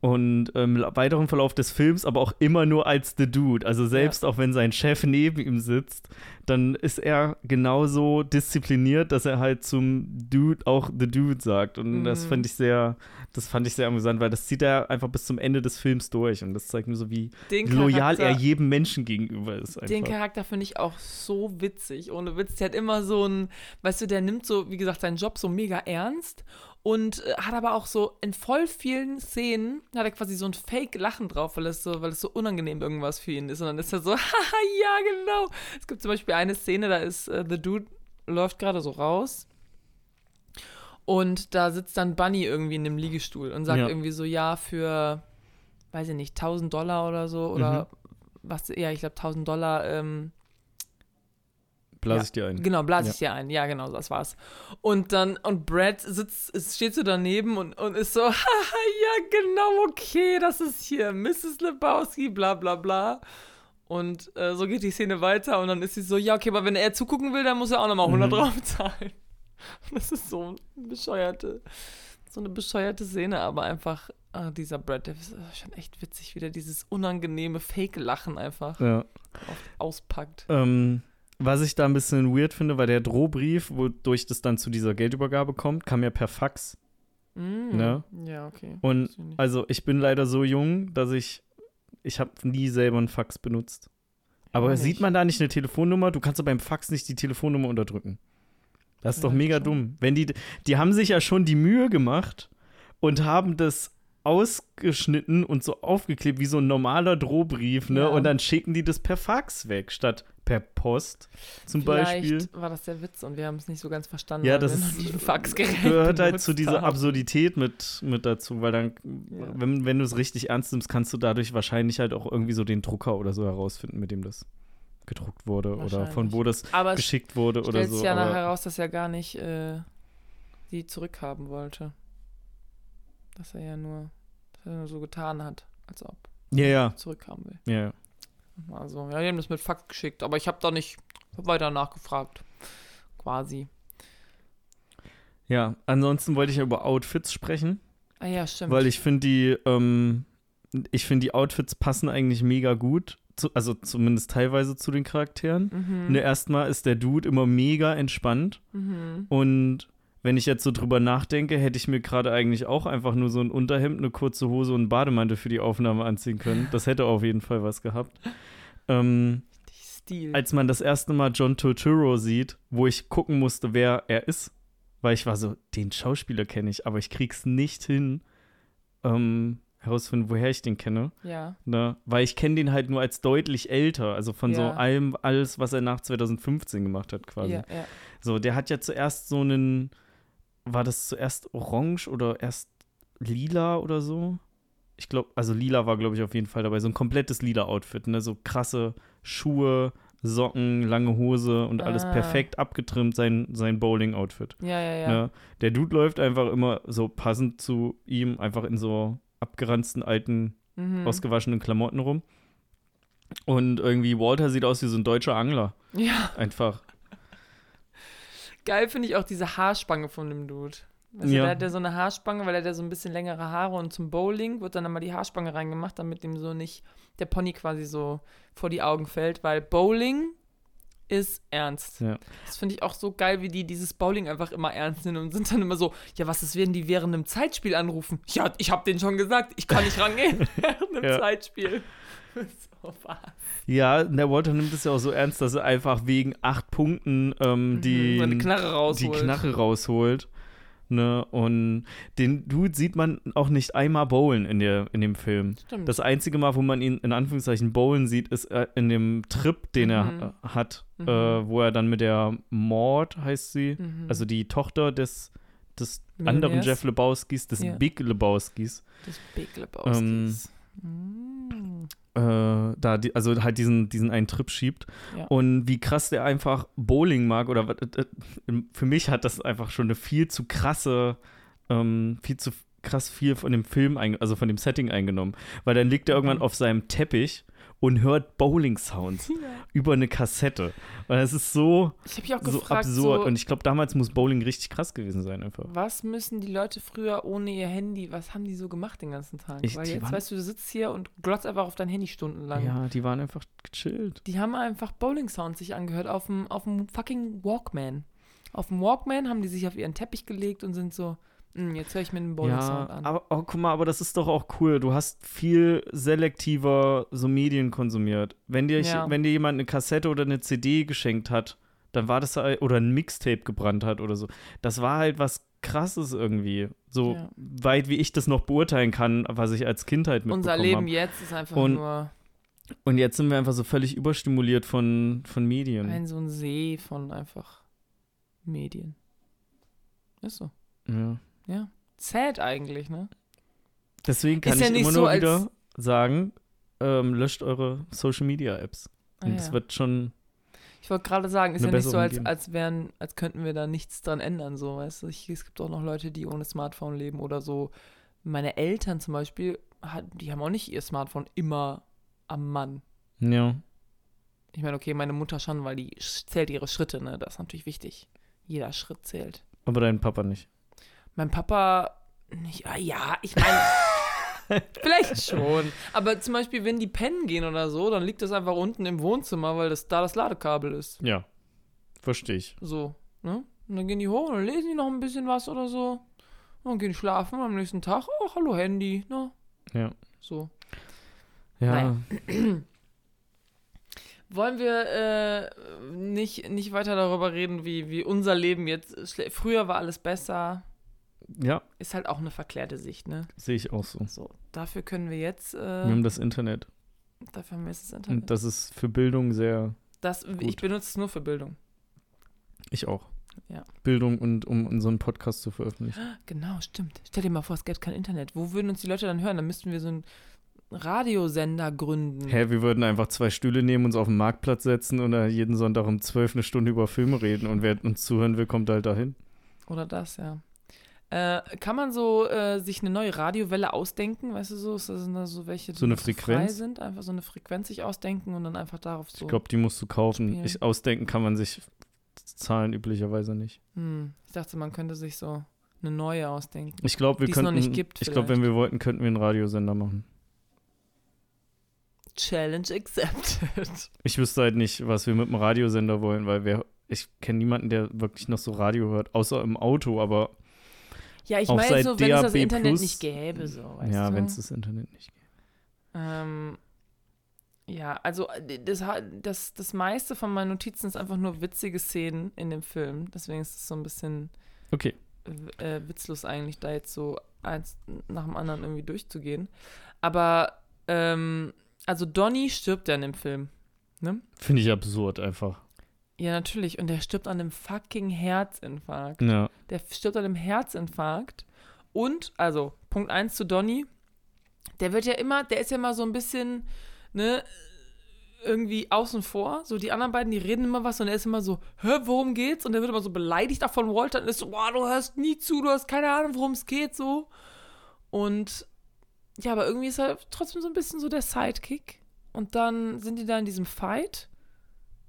Und ähm, im weiteren Verlauf des Films aber auch immer nur als The Dude. Also selbst auch wenn sein Chef neben ihm sitzt, dann ist er genauso diszipliniert, dass er halt zum Dude auch The Dude sagt. Und das Mhm. fand ich sehr, das fand ich sehr amüsant, weil das zieht er einfach bis zum Ende des Films durch. Und das zeigt mir so, wie Den loyal er Charakter- jedem Menschen gegenüber ist. Einfach. Den Charakter finde ich auch so witzig. Ohne Witz. Der hat immer so ein, weißt du, der nimmt so, wie gesagt, seinen Job so mega ernst und äh, hat aber auch so in voll vielen Szenen hat er quasi so ein Fake-Lachen drauf, weil es so, weil es so unangenehm irgendwas für ihn ist. Und dann ist er so, haha, ja, genau. Es gibt zum Beispiel eine Szene, da ist äh, The Dude läuft gerade so raus. Und da sitzt dann Bunny irgendwie in dem Liegestuhl und sagt Ja. irgendwie so, ja, für, weiß ich nicht, 1000 Dollar oder so. Oder was, ja, ich glaube 1000 Dollar, ähm, Blase Ja, ich dir ein. Genau, blase Ja. ich dir ein. Ja, genau, das war's. Und dann, und Brad sitzt, es steht so daneben und, und ist so, haha, ja, genau, okay, das ist hier Mrs. Lebowski, bla, bla, bla. Und äh, so geht die Szene weiter und dann ist sie so, ja, okay, aber wenn er zugucken will, dann muss er auch nochmal 100 Mhm. drauf zahlen. Das ist so eine bescheuerte, so eine bescheuerte Szene, aber einfach, ah, dieser Brad, der ist schon echt witzig, wie der dieses unangenehme Fake-Lachen einfach Ja. auspackt. Ähm, was ich da ein bisschen weird finde, weil der Drohbrief, wodurch das dann zu dieser Geldübergabe kommt, kam ja per Fax. Mm. Ne? Ja, okay. Und also ich bin leider so jung, dass ich, ich habe nie selber einen Fax benutzt. Aber auch sieht man da nicht eine Telefonnummer? Du kannst doch beim Fax nicht die Telefonnummer unterdrücken. Das ist doch Vielleicht mega schon. dumm. Wenn die, die haben sich ja schon die Mühe gemacht und haben das ausgeschnitten und so aufgeklebt wie so ein normaler Drohbrief, ne? Ja. Und dann schicken die das per Fax weg, statt per Post zum Vielleicht Beispiel. war das der Witz und wir haben es nicht so ganz verstanden, Ja, das ist- Faxgerät gehört halt zu dieser haben. Absurdität mit, mit dazu, weil dann, Ja. wenn, wenn du es richtig ernst nimmst, kannst du dadurch wahrscheinlich halt auch irgendwie so den Drucker oder so herausfinden, mit dem das gedruckt wurde oder von wo das Aber es geschickt wurde oder so. ja aber- nachher raus, dass er gar nicht äh, die zurückhaben wollte. Dass er ja nur, dass er nur so getan hat, als ob ja, ja, er zurückhaben will. ja, ja. Also, ja, die haben das mit Fax geschickt, aber ich habe da nicht weiter nachgefragt. Quasi. Ja, ansonsten wollte ich ja über Outfits sprechen, Ah ja, stimmt. weil ich finde die, ähm, ich finde die Outfits passen eigentlich mega gut, zu, also zumindest teilweise zu den Charakteren. mhm. Ne, erstmal ist der Dude immer mega entspannt Mhm. und wenn ich jetzt so drüber nachdenke, hätte ich mir gerade eigentlich auch einfach nur so ein Unterhemd, eine kurze Hose und einen Bademantel für die Aufnahme anziehen können. Das hätte auf jeden Fall was gehabt. Ähm, Stil. als man das erste Mal John Turturro sieht, wo ich gucken musste, wer er ist, weil ich war so, den Schauspieler kenne ich, aber ich krieg's nicht hin, ähm, herausfinden, woher ich den kenne. ja. Ne? Weil ich kenne den halt nur als deutlich älter, also von so Ja. allem, alles, was er nach 2015 gemacht hat, quasi. ja, ja. So, der hat ja zuerst so einen, war das zuerst orange oder erst lila oder so? Ich glaube, also lila war, glaube ich, auf jeden Fall dabei. So ein komplettes lila Outfit, ne? So krasse Schuhe, Socken, lange Hose und alles Ah. perfekt abgetrimmt, sein, sein Bowling-Outfit. Ja, ja, ja. Ne? Der Dude läuft einfach immer so passend zu ihm, einfach in so abgeranzten alten Mhm. ausgewaschenen Klamotten rum. Und irgendwie Walter sieht aus wie so ein deutscher Angler. ja. Einfach. Geil finde ich auch diese Haarspange von dem Dude. Also Ja. der hat ja so eine Haarspange, weil er hat ja so ein bisschen längere Haare und zum Bowling wird dann immer die Haarspange reingemacht, damit ihm so nicht der Pony quasi so vor die Augen fällt, weil Bowling ist ernst. Ja. Das finde ich auch so geil, wie die dieses Bowling einfach immer ernst nehmen und sind dann immer so, ja, was ist, werden die während einem Zeitspiel anrufen? Ja, ich habe denen schon gesagt, ich kann nicht rangehen während einem Ja. Zeitspiel. so was. Ja, der Walter nimmt es ja auch so ernst, dass er einfach wegen acht Punkten ähm, die, Mhm, Knarre die rausholt. Knarre rausholt. Ne? Und den Dude sieht man auch nicht einmal bowlen in, der, in dem Film. Stimmt. Das einzige Mal, wo man ihn in Anführungszeichen bowlen sieht, ist äh, in dem Trip, den Mhm. er äh, hat, Mhm. äh, wo er dann mit der Maud, heißt sie, Mhm. also die Tochter des, des anderen? Jeff Lebowskis, des Ja. Big Lebowskis, Das Big Lebowskis. Ähm, Mm. äh, da die, also halt diesen, diesen einen Trip schiebt. Ja. Und wie krass der einfach Bowling mag oder äh, äh, für mich hat das einfach schon eine viel zu krasse, ähm, viel zu krass viel von dem Film, also von dem Setting eingenommen. Weil dann liegt er irgendwann Mhm. auf seinem Teppich und hört Bowling-Sounds Ja. über eine Kassette. Weil es ist so, so gefragt, absurd. so, und ich glaube, damals muss Bowling richtig krass gewesen sein einfach. was müssen die Leute früher ohne ihr Handy, was haben die so gemacht den ganzen Tag? Ich- Weil jetzt waren- weißt du, du sitzt hier und glotzt einfach auf dein Handy stundenlang. Ja, die waren einfach gechillt. Die haben einfach Bowling-Sounds sich angehört auf dem, auf dem fucking Walkman. Auf dem Walkman haben die sich auf ihren Teppich gelegt und sind so, "Hm, jetzt höre ich mir einen Bowling-Sound Ja, an. aber oh, guck mal, aber das ist doch auch cool. Du hast viel selektiver so Medien konsumiert. Wenn dir, Ja. wenn dir jemand eine Kassette oder eine CD geschenkt hat, dann war das halt, oder ein Mixtape gebrannt hat oder so. Das war halt was krasses irgendwie. So Ja. weit wie ich das noch beurteilen kann, was ich als Kindheit mitbekommen Unser Leben habe. jetzt ist einfach Und nur Und jetzt sind wir einfach so völlig überstimuliert von, von Medien. ein so ein See von einfach Medien. Ist so. Ja. Ja. Sad eigentlich, ne? Deswegen kann Ist ja ich nicht immer so, nur wieder sagen, ähm, löscht eure Social Media Apps. Ah, Und das ja. wird schon. Ich wollte gerade sagen, ist ja nicht so, als, als wären, als könnten wir da nichts dran ändern, so, weißt du. Ich, es gibt auch noch Leute, die ohne Smartphone leben oder so. Meine Eltern zum Beispiel, die haben auch nicht ihr Smartphone immer am Mann. Ja. Ich meine, okay, meine Mutter schon, weil die zählt ihre Schritte, ne? Das ist natürlich wichtig. Jeder Schritt zählt. Aber dein Papa nicht. Mein Papa, nicht, ah, ja, ich meine, vielleicht schon. Aber zum Beispiel, wenn die pennen gehen oder so, dann liegt das einfach unten im Wohnzimmer, weil das da das Ladekabel ist. Ja. Verstehe ich. So, ne? Und dann gehen die hoch und dann lesen die noch ein bisschen was oder so. Und dann gehen schlafen und am nächsten Tag, oh, hallo Handy, ne? Ja. So. Ja. Nein. Wollen wir äh, nicht, nicht weiter darüber reden, wie, wie unser Leben jetzt. Früher war alles besser. Ja, Ist halt auch eine verklärte Sicht, ne? sehe ich auch so. So, dafür können wir jetzt. Äh, Wir haben das Internet. dafür haben wir jetzt das Internet. Und das ist für Bildung sehr. Das, ich gut. benutze es nur für Bildung. Ich auch. Ja. Bildung und um unseren Podcast zu veröffentlichen. Genau, stimmt. Stell dir mal vor, es gäbe kein Internet. Wo würden uns die Leute dann hören? Dann müssten wir so einen Radiosender gründen. Hä, wir würden einfach zwei Stühle nehmen, uns auf den Marktplatz setzen und da jeden Sonntag um zwölf eine Stunde über Filme reden und wer uns zuhören will, kommt halt dahin. Oder das, ja. Äh, kann man so äh, sich eine neue Radiowelle ausdenken? Weißt du so? Ist das sind da so welche, die So eine noch frei Frequenz? sind? Einfach so eine Frequenz sich ausdenken und dann einfach darauf so. Ich glaube, die musst du kaufen. Spielen. Ich, ausdenken kann man sich Zahlen üblicherweise nicht. hm, ich dachte, man könnte sich so eine neue ausdenken. Ich glaube, wir es noch könnten. nicht gibt, ich glaube, wenn wir wollten, könnten wir einen Radiosender machen. Challenge accepted. Ich wüsste halt nicht, was wir mit dem Radiosender wollen, weil wir. Ich kenne niemanden, der wirklich noch so Radio hört, außer im Auto, aber Ja, ich meine so, wenn es das DAB+, Internet nicht gäbe, so, weißt ja, wenn es das Internet nicht gibt. Ähm, ja, also äh, das, das, das meiste von meinen Notizen ist einfach nur witzige Szenen in dem Film. Deswegen ist es so ein bisschen Okay. äh, witzlos eigentlich, da jetzt so eins nach dem anderen irgendwie durchzugehen. Aber, ähm, also Donny stirbt ja in dem Film. Ne? Finde ich absurd einfach. Ja, natürlich. Und der stirbt an einem fucking Herzinfarkt. Ja. Der stirbt an einem Herzinfarkt. Und, also, Punkt 1 zu Donny. Der wird ja immer, der ist ja immer so ein bisschen, ne, irgendwie außen vor. So, die anderen beiden, die reden immer was und er ist immer so, hä, worum geht's? Und der wird immer so beleidigt auch von Walter und ist so, boah, du hörst nie zu, du hast keine Ahnung, worum es geht, so. Und, ja, aber irgendwie ist er trotzdem so ein bisschen so der Sidekick. Und dann sind die da in diesem Fight.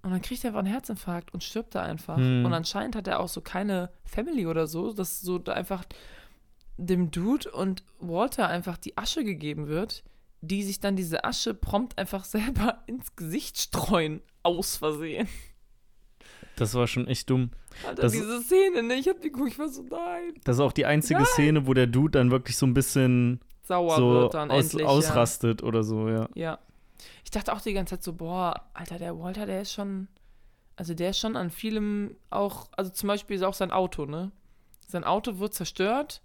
Und dann kriegt er einfach einen Herzinfarkt und stirbt da einfach. Hm. Und anscheinend hat er auch so keine Family oder so, dass so da einfach dem Dude und Walter einfach die Asche gegeben wird, die sich dann diese Asche prompt einfach selber ins Gesicht streuen, aus Versehen. Das war schon echt dumm. Alter, Das- diese Szene, ne? Ich hab die geguckt, ich war so, nein. Das ist auch die einzige Nein. Szene, wo der Dude dann wirklich so ein bisschen Sauer so wird dann aus, endlich. ausrastet oder so, ja. Ja. Ich dachte auch die ganze Zeit so, boah, Alter, der Walter, der ist schon, also der ist schon an vielem auch, also zum Beispiel ist auch sein Auto, ne? Sein Auto wird zerstört,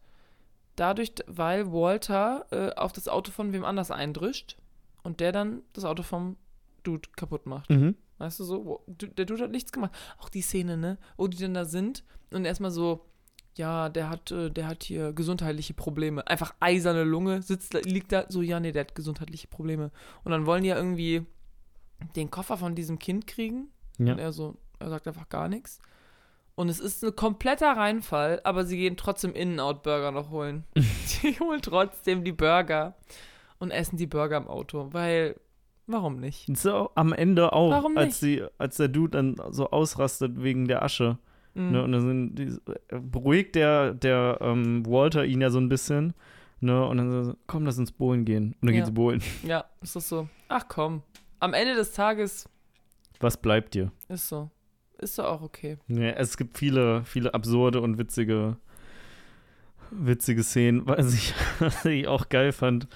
dadurch, weil Walter äh, auf das Auto von wem anders eindrischt und der dann das Auto vom Dude kaputt macht. Mhm. Weißt du so, der Dude hat nichts gemacht. Auch die Szene, ne, wo die dann da sind und erstmal so, ja, der hat, äh, der hat hier gesundheitliche Probleme. Einfach eiserne Lunge, sitzt da, liegt da so, ja, nee, der hat gesundheitliche Probleme. Und dann wollen die ja irgendwie den Koffer von diesem Kind kriegen. Ja. Und er so, er sagt einfach gar nichts. Und es ist ein kompletter Reinfall, aber sie gehen trotzdem In-N-Out-Burger noch holen. die holen trotzdem die Burger und essen die Burger im Auto, weil, warum nicht? So, am Ende auch, Warum als, sie, als der Dude dann so ausrastet wegen der Asche. Mhm. Ne, und dann die, äh, beruhigt der, der ähm, Walter ihn ja so ein bisschen. Ne, und dann so, komm, lass uns bowlen gehen. Und dann Ja. geht sie bowlen. Ja, ist das so. Ach komm. Am Ende des Tages Was bleibt dir? ist so. Ist doch auch okay. Ja, es gibt viele, viele absurde und witzige, witzige Szenen. Was ich, was ich auch geil fand,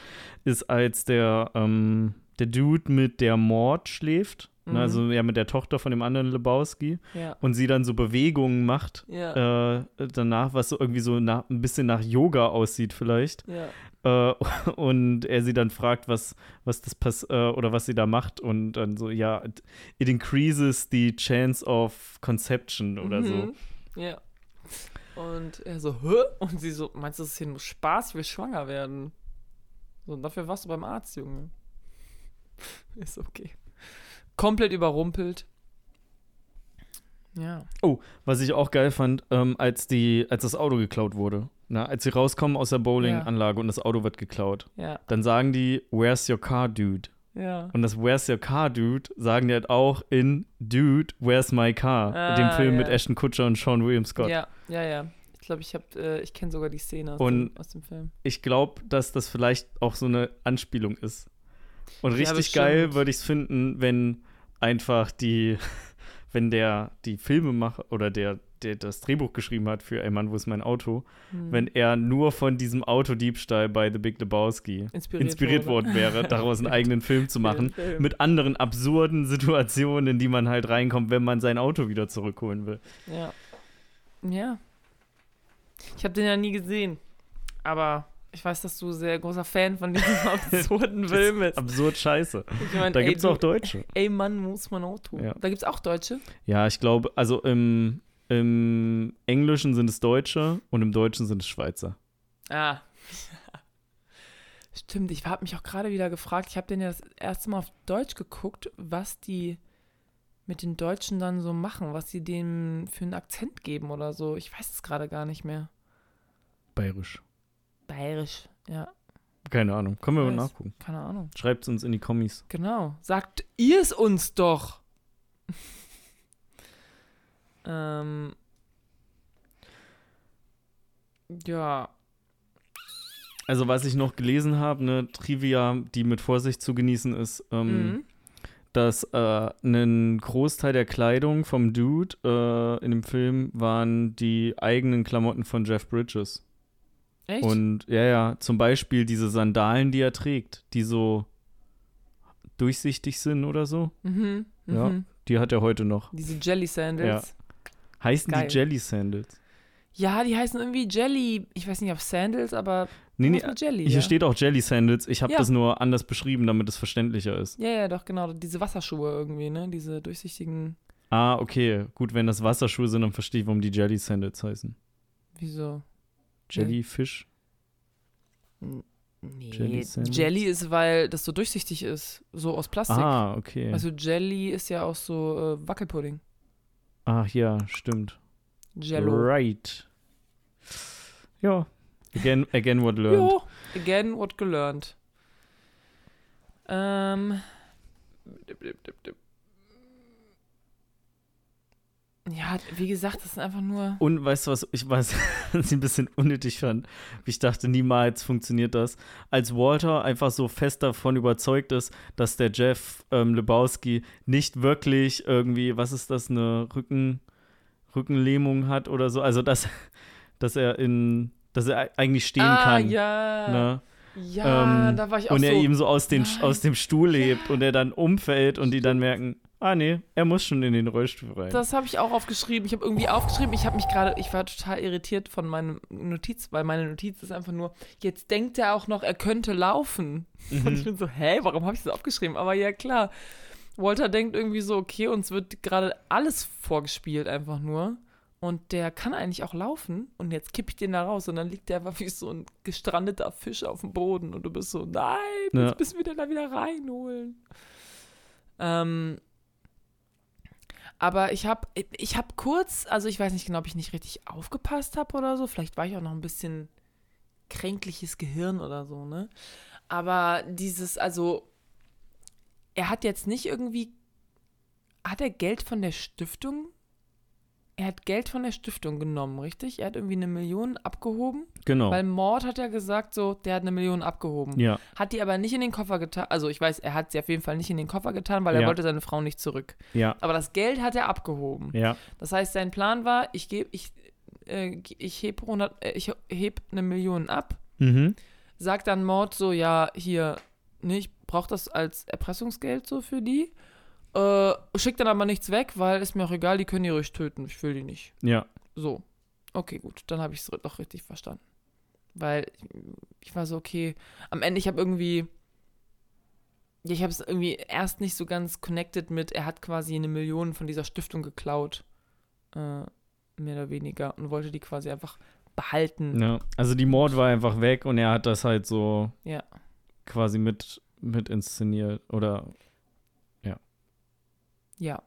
ist, als der, ähm, der Dude mit der Mord schläft. Mhm. Ne, also ja mit der Tochter von dem anderen Lebowski. Ja. Und sie dann so Bewegungen macht Ja. äh, danach, was so irgendwie so nach, ein bisschen nach Yoga aussieht vielleicht. ja. Äh, und er sie dann fragt, was, was das pass äh, oder was sie da macht und dann so, ja, it, increases the chance of conception oder so. Mhm. Ja. Und er so, hä? Und sie so, meinst du, das ist hier nur Spaß? Will schwanger werden. So, und dafür warst du beim Arzt, Junge. Ist okay. Komplett überrumpelt. Ja. Was ich auch geil fand, ähm, als die, als das Auto geklaut wurde. Na, als sie rauskommen aus der Bowlinganlage und das Auto wird geklaut, Ja. dann sagen die, Where's your car, dude? Ja. Und das Where's your car, dude sagen die halt auch in Dude, Where's my car? Ah, dem Film ja. mit Ashton Kutscher und Sean William Scott. Ja, ja, ja. Ich glaube, ich habe, äh, ich kenne sogar die Szene aus, Und- dem, aus dem Film. ich glaube, dass das vielleicht auch so eine Anspielung ist. Und Ja, richtig bestimmt. geil würde ich es finden, wenn einfach die, wenn der die Filmemacher oder der, der das Drehbuch geschrieben hat für Ey Mann, wo ist mein Auto, Hm. wenn er nur von diesem Autodiebstahl bei The Big Lebowski inspiriert, inspiriert worden wäre, daraus einen eigenen Film zu machen. Film. Mit anderen absurden Situationen, in die man halt reinkommt, wenn man sein Auto wieder zurückholen will. Ja. Ja. Ich habe den ja nie gesehen. Aber ich weiß, dass du sehr großer Fan von diesem absurden Film bist. Absurd scheiße. Ich mein, Da gibt es auch Deutsche. Ey, Mann, muss man Auto. Ja. Da gibt es auch Deutsche. Ja, ich glaube, also im, im Englischen sind es Deutsche und im Deutschen sind es Schweizer. Ah. Stimmt, ich habe mich auch gerade wieder gefragt, ich habe den ja das erste Mal auf Deutsch geguckt, was die mit den Deutschen dann so machen, was sie dem für einen Akzent geben oder so. Ich weiß es gerade gar nicht mehr. Bayerisch. Bayerisch, ja, Keine Ahnung. Können wir mal nachgucken. keine Ahnung. Schreibt es uns in die Kommis. Genau. Sagt ihr es uns doch. ähm. Ja. Also, was ich noch gelesen habe, eine Trivia, die mit Vorsicht zu genießen ist, ähm, Mhm. dass äh, ein Großteil der Kleidung vom Dude äh, in dem Film waren die eigenen Klamotten von Jeff Bridges. Echt? Und ja, ja, zum Beispiel diese Sandalen, die er trägt, die so durchsichtig sind oder so, mhm. Mhm. Ja. die hat er heute noch. Diese Jelly Sandals. Heißen Geil. die Jelly Sandals? Ja. die heißen irgendwie Jelly. Ich weiß nicht, ob Sandals, aber Nee, nee, Jelly. hier ja. steht auch Jelly Sandals. Ich habe Ja. das nur anders beschrieben, damit es verständlicher ist. Ja, ja, doch, genau. Diese Wasserschuhe irgendwie, ne? Diese durchsichtigen. Ah, okay. Gut, wenn das Wasserschuhe sind, dann verstehe ich, warum die Jelly Sandals heißen. Wieso? Jellyfish? Nee. Jelly? Jelly ist, weil das so durchsichtig ist. So aus Plastik. Ah, okay. Also Jelly ist ja auch so äh, Wackelpudding. Ach ja, stimmt. Jello. Right. Ja. Again, again what learned. Jo, again what gelernt. Ähm. dip, dip, dip, dip. Ja, wie gesagt, das sind einfach nur. Und weißt du, was ich was, was ich ein bisschen unnötig fand? Ich dachte, niemals funktioniert das. Als Walter einfach so fest davon überzeugt ist, dass der Jeff ähm, Lebowski nicht wirklich irgendwie, was ist das, eine Rücken, Rückenlähmung hat oder so. Also, dass, dass er in, dass er eigentlich stehen ah, kann. ja. Ne? Ja, Ähm, da war ich auch Und er so. ihm so aus, den, nein, aus dem Stuhl hebt und er dann umfällt und die dann merken, ah nee, er muss schon in den Rollstuhl rein. Das habe ich auch aufgeschrieben. Ich habe irgendwie aufgeschrieben, ich habe mich gerade, ich war total irritiert von meinem Notiz, weil meine Notiz ist einfach nur, jetzt denkt er auch noch, er könnte laufen. Und ich Mhm. bin so, hä, warum habe ich das aufgeschrieben? Aber ja, klar. Walter denkt irgendwie so, okay, uns wird gerade alles vorgespielt einfach nur. Und der kann eigentlich auch laufen. Und jetzt kipp ich den da raus. Und dann liegt der einfach wie so ein gestrandeter Fisch auf dem Boden. Und du bist so, nein, Ja. jetzt müssen wir den da wieder reinholen. Ähm, aber ich habe ich hab kurz, also ich weiß nicht genau, ob ich nicht richtig aufgepasst habe oder so. Vielleicht war ich auch noch ein bisschen kränkliches Gehirn oder so, ne? Aber dieses, also, er hat jetzt nicht irgendwie, hat er Geld von der Stiftung? Er hat Geld von der Stiftung genommen, richtig? Er hat irgendwie eine Million abgehoben. genau. Weil Mord hat ja gesagt, so, der hat eine Million abgehoben. ja, Hat die aber nicht in den Koffer getan. Also ich weiß, er hat sie auf jeden Fall nicht in den Koffer getan, weil er Ja. wollte seine Frau nicht zurück. ja, Aber das Geld hat er abgehoben. ja, Das heißt, sein Plan war, ich gebe, ich, äh, ich heb 100, äh, ich heb eine Million ab, mhm. sagt dann Mord so, ja, hier, ne, ich brauche das als Erpressungsgeld so für die. Äh, schickt dann aber nichts weg, weil ist mir auch egal, die können die ruhig töten. Ich will die nicht. Ja. So. Okay, gut. Dann habe ich es doch richtig verstanden. Weil ich war so, okay. Am Ende, ich habe irgendwie. Ich habe es irgendwie erst nicht so ganz connected mit, er hat quasi eine Million von dieser Stiftung geklaut. Äh, mehr oder weniger. Und wollte die quasi einfach behalten. ja. Also die Mord war einfach weg und er hat das halt so Ja. quasi mit, mit inszeniert. Oder. Ja.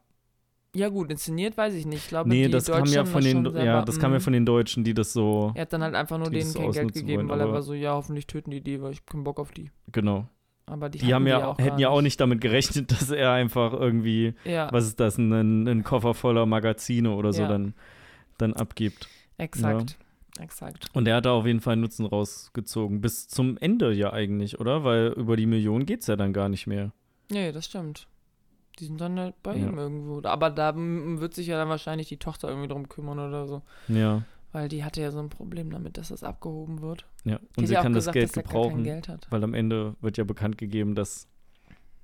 Ja, gut, inszeniert weiß ich nicht. Ich glaube, nee, die das kam Deutschen ja haben von das den, ja, das kam ja mm. von den Deutschen, die das so, Er hat dann halt einfach nur die denen kein Geld gegeben, wollen, weil er war so, ja, hoffentlich töten die die, weil ich hab keinen Bock auf die. genau. Aber die, Die haben ja, auch hätten ja auch nicht damit gerechnet, dass er einfach irgendwie, Ja, was ist das, ein, ein Koffer voller Magazine oder so Ja. dann, dann abgibt. exakt. Exakt. Und er hat da auf jeden Fall einen Nutzen rausgezogen. Bis zum Ende ja eigentlich, oder? Weil über die Million geht es ja dann gar nicht mehr. Nee, das stimmt. Die sind dann halt bei Ja. ihm irgendwo. Aber da wird sich ja dann wahrscheinlich die Tochter irgendwie drum kümmern oder so. Ja, Weil die hatte ja so ein Problem damit, dass das abgehoben wird. ja. Die Und hat sie ja kann das gesagt, Geld dass er gar gebrauchen, Geld hat. weil am Ende wird ja bekannt gegeben, dass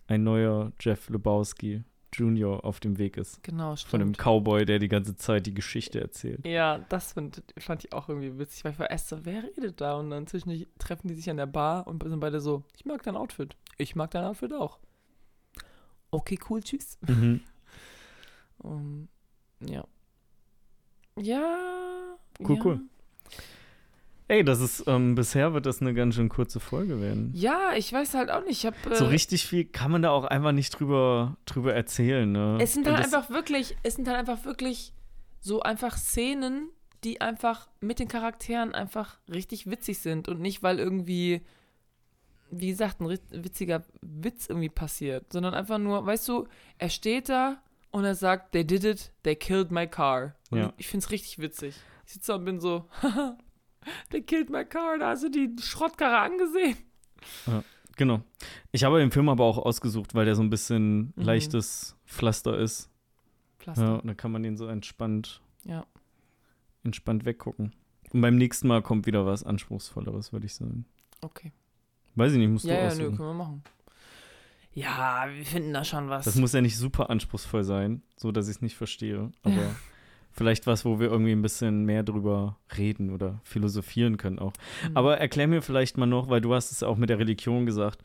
ein neuer Jeff Lebowski Jr. auf dem Weg ist. Genau, Von dem stimmt. Cowboy, der die ganze Zeit die Geschichte erzählt. Ja, das find, fand ich auch irgendwie witzig, weil ich war erst so, wer redet da? Und dann zwischendurch treffen die sich an der Bar und sind beide so, ich mag dein Outfit. Ich mag dein Outfit auch. Okay, cool, tschüss. Mhm. Um, ja. Ja. Cool, ja. cool. Ey, das ist, ähm, bisher wird das eine ganz schön kurze Folge werden. Ja, ich weiß halt auch nicht. Ich hab, äh, So richtig viel kann man da auch einfach nicht drüber, drüber erzählen, ne? Es sind halt einfach wirklich, es sind halt einfach wirklich so einfach Szenen, die einfach mit den Charakteren einfach richtig witzig sind und nicht, weil irgendwie, wie gesagt, ein witziger Witz irgendwie passiert, sondern einfach nur, weißt du, er steht da und er sagt, they did it, they killed my car. Und Ja. ich find's richtig witzig. Ich sitze da und bin so, they killed my car, da hast du die Schrottkarre angesehen. Genau. Ich habe den Film aber auch ausgesucht, weil der so ein bisschen Mhm. leichtes Pflaster ist. Pflaster. Ja, und da kann man den so entspannt, Ja. entspannt weggucken. Und beim nächsten Mal kommt wieder was Anspruchsvolleres, würde ich sagen. Okay. Weiß ich nicht, musst Ja, du ja, nö, aussuchen. können wir machen. Ja, wir finden da schon was. das muss ja nicht super anspruchsvoll sein, so dass ich es nicht verstehe. Aber vielleicht was, wo wir irgendwie ein bisschen mehr drüber reden oder philosophieren können auch. Mhm. Aber erklär mir vielleicht mal noch, weil du hast es auch mit der Religion gesagt.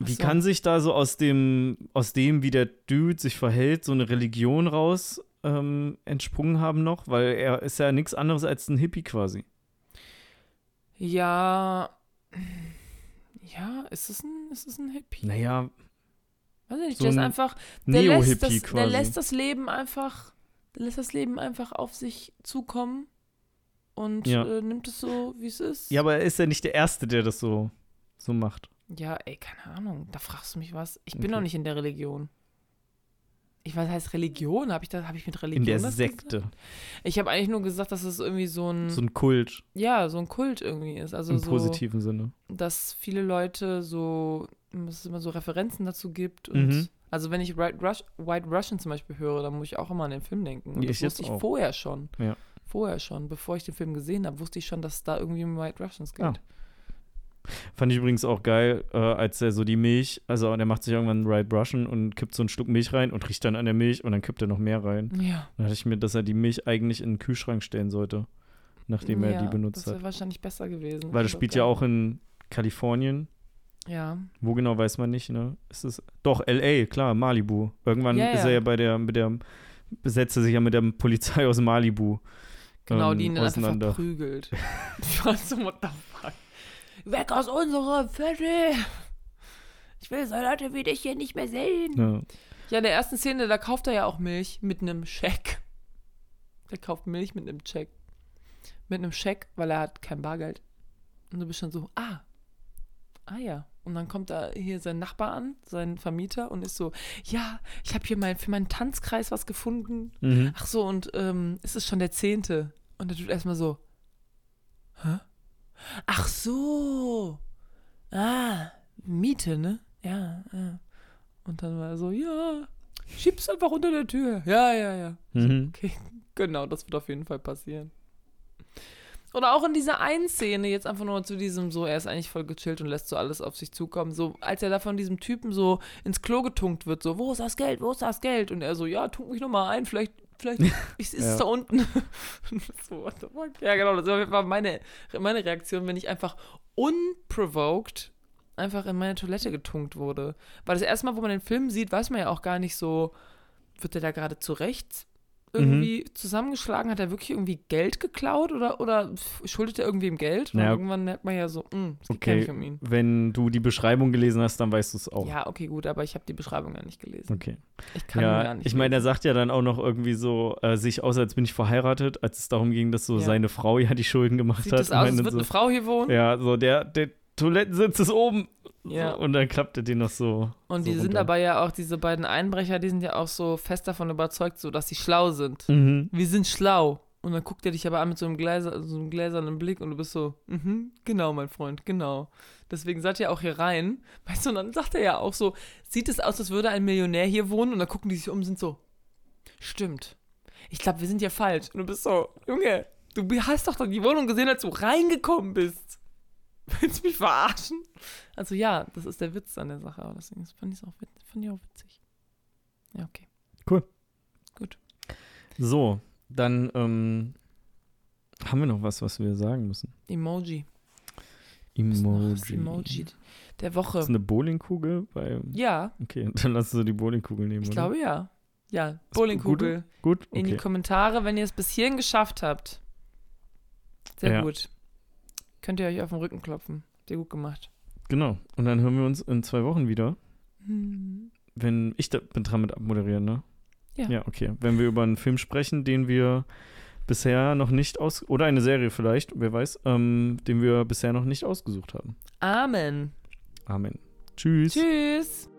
Wie so. kann sich da so aus dem, aus dem, wie der Dude sich verhält, so eine Religion raus ähm, entsprungen haben noch? Weil er ist ja nichts anderes als ein Hippie quasi. Ja. Ja, ist es ein, ist es ein Hippie? Naja, Weiß ich nicht, so der ist ein einfach. Der lässt, das, quasi. der lässt das Leben einfach. Der lässt das Leben einfach auf sich zukommen und Ja. äh, nimmt es so, wie es ist. ja, aber er ist ja nicht der Erste, der das so, so macht. Ja, ey, keine Ahnung. Da fragst du mich was. Ich bin Okay. noch nicht in der Religion. Ich weiß, heißt Religion? Habe ich, da- hab ich mit Religion In der das Sekte. Gesagt? Ich habe eigentlich nur gesagt, dass es irgendwie so ein, So ein Kult ja, so ein Kult irgendwie ist. Also im so, positiven Sinne. dass viele Leute so, dass es immer so Referenzen dazu gibt. Und Mhm. Also wenn ich White, Rush, White Russian zum Beispiel höre, dann muss ich auch immer an den Film denken. Und Ja, das ich jetzt wusste ich auch. vorher schon. Ja. Vorher schon. Bevor ich den Film gesehen habe, wusste ich schon, dass es da irgendwie um White Russians geht. Ah. Fand ich übrigens auch geil, äh, als er so die Milch, also der macht sich irgendwann einen Right Russian und kippt so einen Schluck Milch rein und riecht dann an der Milch und dann kippt er noch mehr rein. Ja. Dann dachte ich mir, dass er die Milch eigentlich in den Kühlschrank stellen sollte, nachdem er ja, die benutzt Das wäre hat. wahrscheinlich besser gewesen. Weil das Aber spielt ja auch in Kalifornien. Ja. Wo genau weiß man nicht, ne? Ist es doch LA, klar, Malibu. Irgendwann Ja, ist er ja bei der mit der besetzt er sich ja mit der Polizei aus Malibu. Genau, ähm, die ihn dann einfach verprügelt. ich war so, what the? Weg aus unserem Viertel! Ich will so Leute wie dich hier nicht mehr sehen. Ja. Ja, in der ersten Szene, da kauft er ja auch Milch mit einem Scheck. Der kauft Milch mit einem Check. Mit einem Scheck, weil er hat kein Bargeld. Und du bist schon so, ah. Ah ja. Und dann kommt da hier sein Nachbar an, sein Vermieter, und ist so, ja, ich habe hier mein, für meinen Tanzkreis was gefunden. Mhm. Ach so, und ähm, es ist schon der zehnte. Und der tut erstmal so, hä? Ach so. Ah, Miete, ne? Ja, ja. Und dann war er so, ja, schieb's einfach unter der Tür. Ja, ja, ja. Mhm. Okay, genau, das wird auf jeden Fall passieren. Oder auch in dieser einen Szene, jetzt einfach nur zu diesem so, er ist eigentlich voll gechillt und lässt so alles auf sich zukommen. So, als er da von diesem Typen so ins Klo getunkt wird, so, wo ist das Geld, wo ist das Geld? Und er so, ja, tunk mich nochmal ein, vielleicht, vielleicht ist es Ja. da unten. so, what the fuck? Ja, genau, das war meine, meine Reaktion, wenn ich einfach unprovoked einfach in meine Toilette getunkt wurde. Weil das erste Mal, wo man den Film sieht, weiß man ja auch gar nicht so, wird der da gerade zurecht irgendwie Mhm. zusammengeschlagen? Hat er wirklich irgendwie Geld geklaut oder, oder schuldet er irgendwie ihm Geld? Und Naja. irgendwann merkt man ja so, "Hm, es geht gar Okay, nicht um ihn. wenn du die Beschreibung gelesen hast, dann weißt du es auch. Ja, okay, gut, aber ich habe die Beschreibung ja nicht gelesen. Okay. Ich kann gar Ja, nicht. ich meine, er sagt ja dann auch noch irgendwie so, äh, sich aus, als bin ich verheiratet, als es darum ging, dass so Ja. seine Frau ja die Schulden gemacht Sieht hat. das und aus, als würde so, eine Frau hier wohnen? Ja, so der, der Toilettensitz ist oben. Ja. So, und dann klappt er den noch so. Und so die sind runter. aber ja auch, diese beiden Einbrecher, die sind ja auch so fest davon überzeugt, so, dass sie schlau sind. Mhm. Wir sind schlau. Und dann guckt er dich aber an mit so einem, Gläser, so einem gläsernen Blick und du bist so, mhm, genau, mein Freund, genau. Deswegen seid ihr auch hier rein. Weißt du, und dann sagt er ja auch so, sieht es aus, als würde ein Millionär hier wohnen? Und dann gucken die sich um und sind so, stimmt. Ich glaube, wir sind ja falsch. Und du bist so, Junge, du hast doch die Wohnung gesehen, als du reingekommen bist. Willst du mich verarschen? Also ja, das ist der Witz an der Sache, aber deswegen fand ich es auch, wit- fand ich auch witzig. Ja, okay. So, dann ähm, haben wir noch was, was wir sagen müssen. Emoji. Emoji. Das Emoji der Woche. Ist eine Bowlingkugel? Bei, Ja, okay, dann lass uns die Bowlingkugel nehmen, ich oder? glaube ja. Ja, Bowlingkugel. Gut, In die okay. Kommentare, wenn ihr es bis hierhin geschafft habt. Sehr Ja. gut. Könnt ihr euch auf den Rücken klopfen. Sehr gut gemacht. Genau. Und dann hören wir uns in zwei Wochen wieder. Hm. Wenn ich da bin dran mit abmoderieren, ne? Ja. Ja, okay. Wenn wir über einen Film sprechen, den wir bisher noch nicht aus oder eine Serie vielleicht, wer weiß, ähm, den wir bisher noch nicht ausgesucht haben. Amen. Amen. Tschüss. Tschüss.